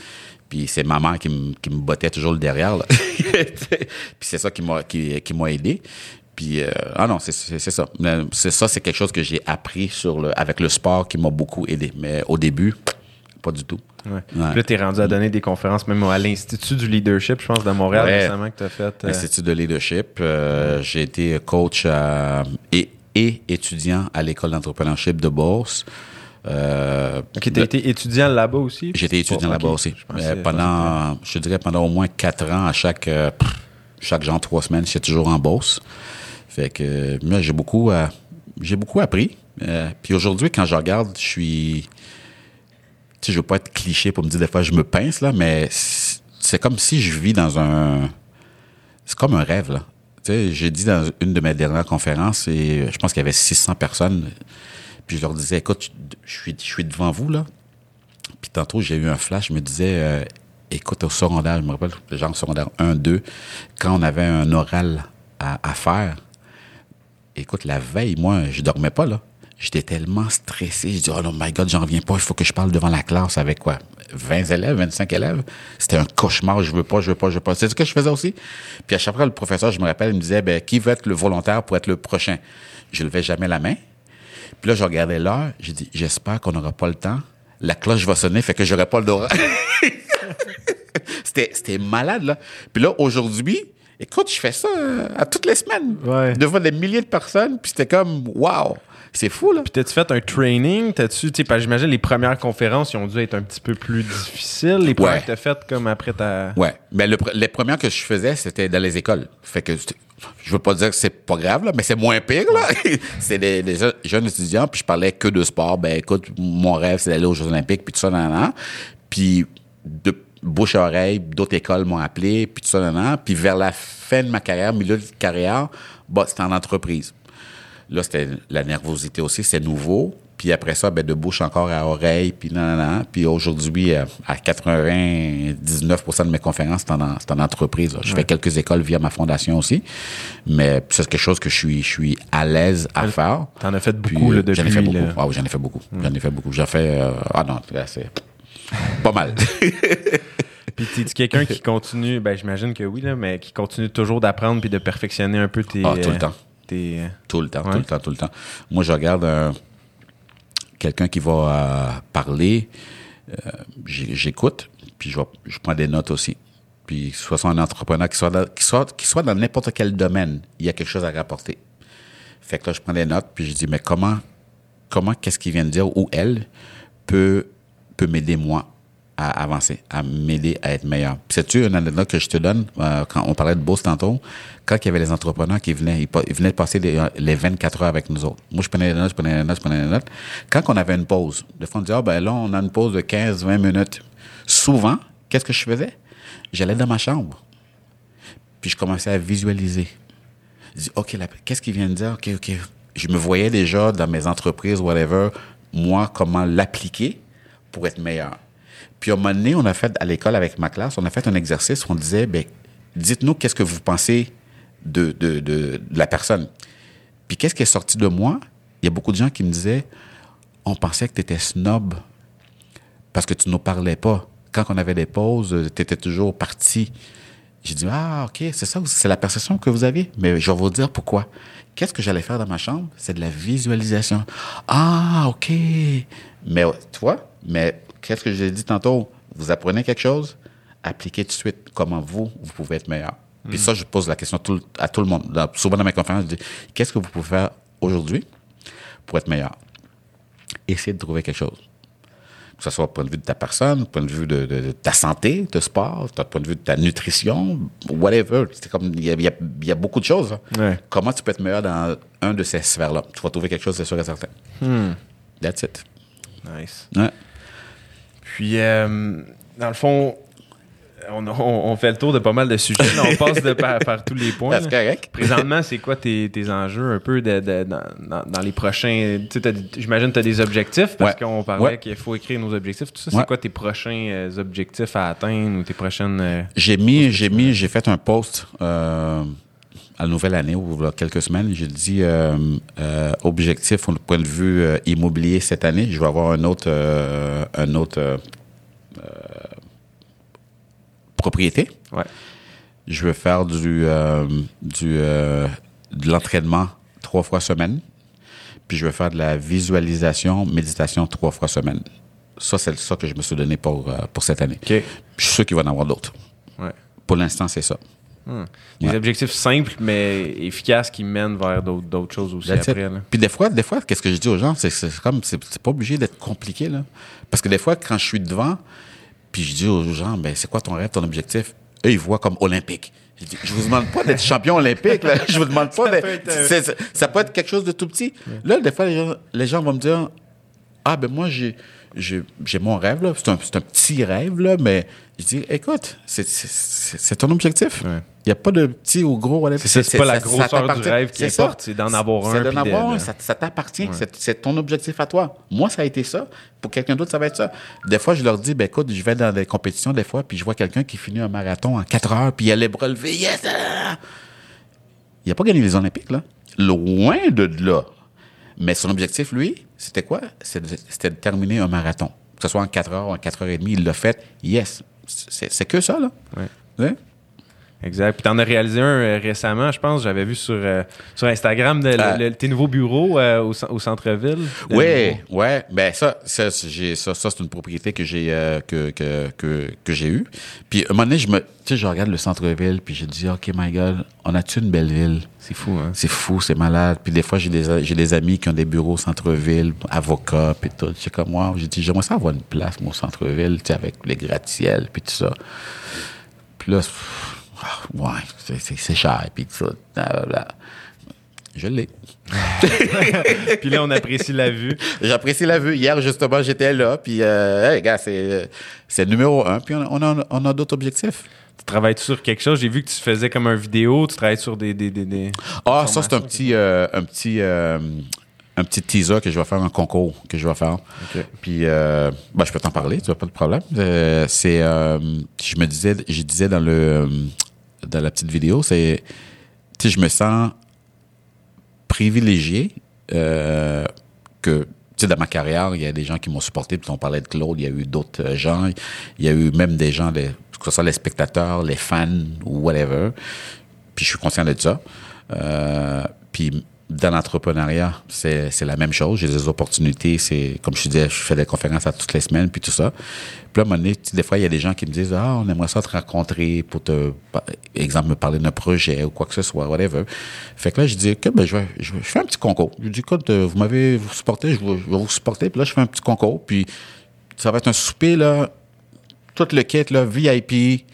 Puis c'est maman qui me, qui me bottait toujours le derrière. Là. puis c'est ça qui m'a qui, qui m'a aidé. Puis euh, ah non, c'est ça. C'est ça, c'est quelque chose que j'ai appris sur le avec le sport qui m'a beaucoup aidé. Mais au début, pas du tout. Ouais. Là, tu es rendu à donner des conférences même à l'Institut du leadership, je pense, de Montréal récemment que tu as fait. Euh... L'Institut de leadership. Euh, j'ai été coach et, et étudiant à l'école d'entrepreneurship de Bourse. Euh, tu été étudiant là-bas aussi? J'étais étudiant là-bas aussi. pendant, je, dirais pendant au moins quatre ans, à chaque, euh, chaque genre trois semaines, j'étais toujours en bourse. Fait que moi, j'ai beaucoup, euh, j'ai beaucoup appris. Euh, puis aujourd'hui, quand je regarde, je suis, tu sais, je veux pas être cliché pour me dire des fois je me pince là, mais c'est comme si je vis dans un, c'est comme un rêve là. Tu sais, j'ai dit dans une de mes dernières conférences et je pense qu'il y avait 600 personnes. Puis je leur disais, écoute, je suis, je suis devant vous, là. Puis tantôt, j'ai eu un flash, je me disais, euh, écoute, au secondaire, je me rappelle, genre secondaire 1, 2, quand on avait un oral à, faire, écoute, la veille, moi, je dormais pas, là. J'étais tellement stressé. Je dis, oh my God, j'en reviens pas. Il faut que je parle devant la classe avec quoi? 20 élèves, 25 élèves? C'était un cauchemar. Je veux pas, je veux pas, je veux pas. C'est ce que je faisais aussi. Puis à chaque fois, le professeur, je me rappelle, il me disait, ben, qui veut être le volontaire pour être le prochain? Je levais jamais la main. Puis là, je regardais l'heure, j'ai dit, j'espère qu'on n'aura pas le temps. La cloche va sonner, fait que j'aurai pas le droit. c'était, c'était malade, là. Puis là, aujourd'hui, écoute, je fais ça euh, à toutes les semaines. Devant des milliers de personnes, puis c'était comme, wow! C'est fou, là. Puis t'as-tu fait un training? T'as-tu, tu sais, j'imagine les premières conférences, ils ont dû être un petit peu plus difficiles. Les premières que t'as faites comme après ta... Ouais. Ben, les premières que je faisais, c'était dans les écoles. Fait que je veux pas dire que c'est pas grave, là, mais c'est moins pire, là. c'est des, jeunes étudiants, puis je parlais que de sport. Ben, écoute, mon rêve, c'est d'aller aux Jeux Olympiques, puis tout ça, nan, nan. Puis, de bouche à oreille, d'autres écoles m'ont appelé, puis tout ça, nan, nan. Puis vers la fin de ma carrière, milieu de carrière, bah, c'était en entreprise. Là, c'était la nervosité aussi, c'est nouveau. Puis après ça, ben, de bouche encore à oreille, puis non, non, non. Puis aujourd'hui, euh, à 99% de mes conférences, c'est en, en, entreprise. Je fais quelques écoles via ma fondation aussi. Mais c'est quelque chose que je suis, je suis à l'aise à faire. T'en as fait beaucoup, là, depuis... J'en ai fait beaucoup. Ah oui, j'en ai fait beaucoup. J'en ai fait beaucoup. J'en fais... Euh, ah non, c'est pas mal. Puis tu quelqu'un qui continue, ben j'imagine que oui, là, mais qui continue toujours d'apprendre puis de perfectionner un peu tes... Ah, tout le temps. Tout le temps, tout le temps, tout le temps. Moi, je regarde un quelqu'un qui va euh, parler, euh, j'écoute, puis je, je, prends des notes aussi. Puis soit un entrepreneur qui soit, dans, soit, qui soit dans n'importe quel domaine, il y a quelque chose à rapporter. Fait que là, je prends des notes, puis je dis, mais comment, comment qu'est-ce qu'il vient de dire, ou elle peut, peut m'aider moi? À avancer, à m'aider à être meilleur. Sais-tu une anecdote que je te donne, euh, quand on parlait de boss tantôt, quand il y avait les entrepreneurs qui venaient, ils, venaient de passer les, les 24 heures avec nous autres. Moi, je prenais les notes, je prenais les notes, je prenais les notes. Quand on avait une pause, des fois on disait, ah ben là, on a une pause de 15, 20 minutes. Souvent, qu'est-ce que je faisais? J'allais dans ma chambre. Puis je commençais à visualiser. Je dis, OK, qu'est-ce qu'il vient de dire? OK, OK. Je me voyais déjà dans mes entreprises, whatever, moi, comment l'appliquer pour être meilleur. Puis à un moment donné, on a fait, à l'école avec ma classe, on a fait un exercice où on disait, ben, dites-nous qu'est-ce que vous pensez de, la personne. Puis qu'est-ce qui est sorti de moi? Il y a beaucoup de gens qui me disaient, on pensait que tu étais snob parce que tu ne nous parlais pas. Quand on avait des pauses, tu étais toujours parti. J'ai dit, ah, OK, c'est ça, c'est la perception que vous aviez. Mais je vais vous dire pourquoi. Qu'est-ce que j'allais faire dans ma chambre? C'est de la visualisation. Ah, OK. Mais, tu vois, mais qu'est-ce que j'ai dit tantôt? Vous apprenez quelque chose, appliquez tout de suite comment vous, vous pouvez être meilleur. Puis ça, je pose la question à tout, à tout le monde. Dans- souvent dans mes conférences, je dis, qu'est-ce que vous pouvez faire aujourd'hui pour être meilleur? Essayez de trouver quelque chose que ce soit au point de vue de ta personne, au point de vue de, de- de ta santé, de sport, au point de vue de ta nutrition, whatever. C'est comme, il y a, il y a- il y a beaucoup de choses. hein. Ouais. Comment tu peux être meilleur dans un de ces sphères-là? Tu vas trouver quelque chose, c'est sûr et certain. That's it. Nice. Ouais. Puis, euh, dans le fond, on, on- on fait le tour de pas mal de sujets. Là, on passe de par, par tous les points. C'est correct. Présentement, c'est quoi tes, tes enjeux un peu de, de- dans, dans- dans les prochains. J'imagine que tu as des objectifs parce Ouais. qu'on parlait Ouais. qu'il faut écrire nos objectifs. Tout ça, Ouais. c'est quoi tes prochains euh, objectifs à atteindre ou tes prochaines. euh, J'ai mis, j'ai mis, j'ai fait un post euh, à la nouvelle année ou a quelques semaines. J'ai dit euh, euh, objectif au point de vue euh, immobilier cette année. Je vais avoir un autre, euh, un autre euh, propriété. Ouais. Je veux faire du, du de l'entraînement trois fois semaine. Puis je veux faire de la visualisation, méditation trois fois semaine. Ça, c'est ça que je me suis donné pour, pour cette année. Je suis sûr qu'il va y en avoir d'autres. Ouais. Pour l'instant, c'est ça. Des Ouais. objectifs simples, mais efficaces qui mènent vers d'autres choses aussi That's après. là. Puis des fois, des fois, qu'est-ce que je dis aux gens, c'est comme, c'est pas obligé d'être compliqué, là. Parce que des fois, quand je suis devant, puis je dis aux gens, ben, c'est quoi ton rêve, ton objectif? Eux, ils voient comme olympique. Je dis, je vous demande pas d'être champion olympique, là. Je vous demande pas d'être, euh, ça peut être quelque chose de tout petit. Là, des fois, les gens, les gens vont me dire, ah, ben, moi, j'ai, j'ai, mon rêve, là. C'est un, un petit rêve, là, mais je dis, écoute, c'est, ton objectif. Ouais. Il n'y a pas de petit ou gros. C'est pas la grosseur du rêve qui importe, c'est d'en avoir un C'est d'en avoir un, ça, ça t'appartient. C'est, c'est ton objectif à toi. Moi, ça a été ça. Pour quelqu'un d'autre, ça va être ça. Des fois, je leur dis, ben écoute, je vais dans des compétitions, des fois, puis je vois quelqu'un qui finit un marathon en 4 heures, puis il a les bras levés. Yes! ah! Il n'a pas gagné les Olympiques, là. Loin de là. Mais son objectif, lui, c'était quoi? C'était de, terminer un marathon. Que ce soit en 4 heures ou en 4 heures et demie, il l'a fait. Yes. C'est, c'est que ça, là. Ouais. Hein? Exact. Puis t'en as réalisé un euh, récemment, je pense. J'avais vu sur, euh, sur Instagram de, le- le- tes nouveaux bureaux euh, au, au centre-ville. Le Oui, ouais. Ben ça, ça, j'ai, ça, ça c'est une propriété que j'ai euh, que, que, que, que j'ai eue. Puis un moment donné, je me, tu sais, je regarde le centre-ville, puis je dis, ok, my God, on a-tu une belle ville? C'est fou, hein? C'est fou, c'est malade. Puis des fois, j'ai des, j'ai des amis qui ont des bureaux au centre-ville, avocats, puis tout. C'est comme moi, j'ai dit, j'aimerais ça avoir une place, mon centre-ville, tu sais, avec les gratte-ciels, puis tout ça. Puis là, pff, ah, ouais, c'est, cher, puis tout ça. blablabla. Je l'ai. Puis là, on apprécie la vue. J'apprécie la vue. Hier, justement, j'étais là, puis, euh, hey, gars, c'est, le numéro un, puis on, a, on a d'autres objectifs. Tu travailles sur quelque chose? J'ai vu que tu faisais comme un vidéo, tu travailles sur des. des, des, des- Ah, ça, c'est un petit, euh, un petit, euh, un petit teaser que je vais faire, un concours que je vais faire. Puis, euh, ben, je peux t'en parler, tu vois, pas de problème. Euh, c'est, je me disais, je disais dans le, dans la petite vidéo, c'est, tu je me sens privilégié euh, que, tu sais, dans ma carrière, il y a des gens qui m'ont supporté. Puis on parlait de Claude, il y a eu d'autres euh, gens. Il y a eu même des gens, les- que ce soit les spectateurs, les fans ou whatever. Puis je suis conscient de ça. Euh, puis dans l'entrepreneuriat, c'est, c'est la même chose. J'ai des opportunités. C'est, comme je disais, je fais des conférences à toutes les semaines, puis tout ça. Puis là, à un moment donné, des fois, il y a des gens qui me disent, ah, on aimerait ça te rencontrer pour te, par exemple, me parler d'un projet ou quoi que ce soit, whatever. Fait que là, je dis, OK, ben, je vais, je, je fais un petit concours. Je dis, écoute, euh, vous m'avez vous supporté, je je vais vous supporter. Puis là, je fais un petit concours. Puis ça va être un souper, là, tout le kit, là, VIP.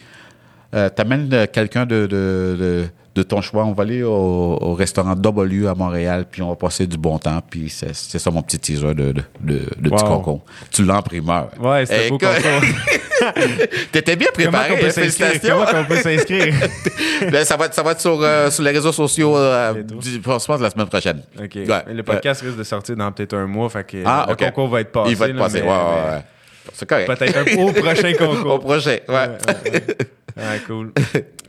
Euh, T'amènes euh, quelqu'un de, de, de, de ton choix. On va aller au, au restaurant W à Montréal, puis on va passer du bon temps. Puis c'est ça mon petit teaser de, de, de, de petit concours. Tu l'as en primeur. Ouais, c'était Eh, beau. T'étais bien Comment préparé. hein, félicitations. Comment qu'on peut s'inscrire? Ben, ça va être, ça va être sur, euh, sur les réseaux sociaux, euh, du- je pense, la semaine prochaine. OK. Ouais. Le podcast risque de sortir dans peut-être un mois. Fait que Ah, le concours va être passé. Il va être là, passé. mais- ouais, ouais, mais ouais. C'est correct. Peut-être un au prochain Au concours. projet, ouais. Ouais, ouais, ouais. Ouais, cool.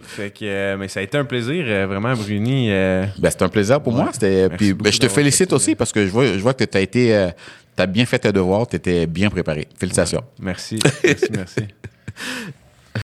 Fait que, euh, mais ça a été un plaisir, euh, vraiment, Bruni. euh, Ben, c'est un plaisir pour moi. C'était, puis, ben, je te félicite aussi parce que je vois, je vois que tu as été, bien fait tes devoirs, tu étais bien préparé. Félicitations. merci, merci, merci.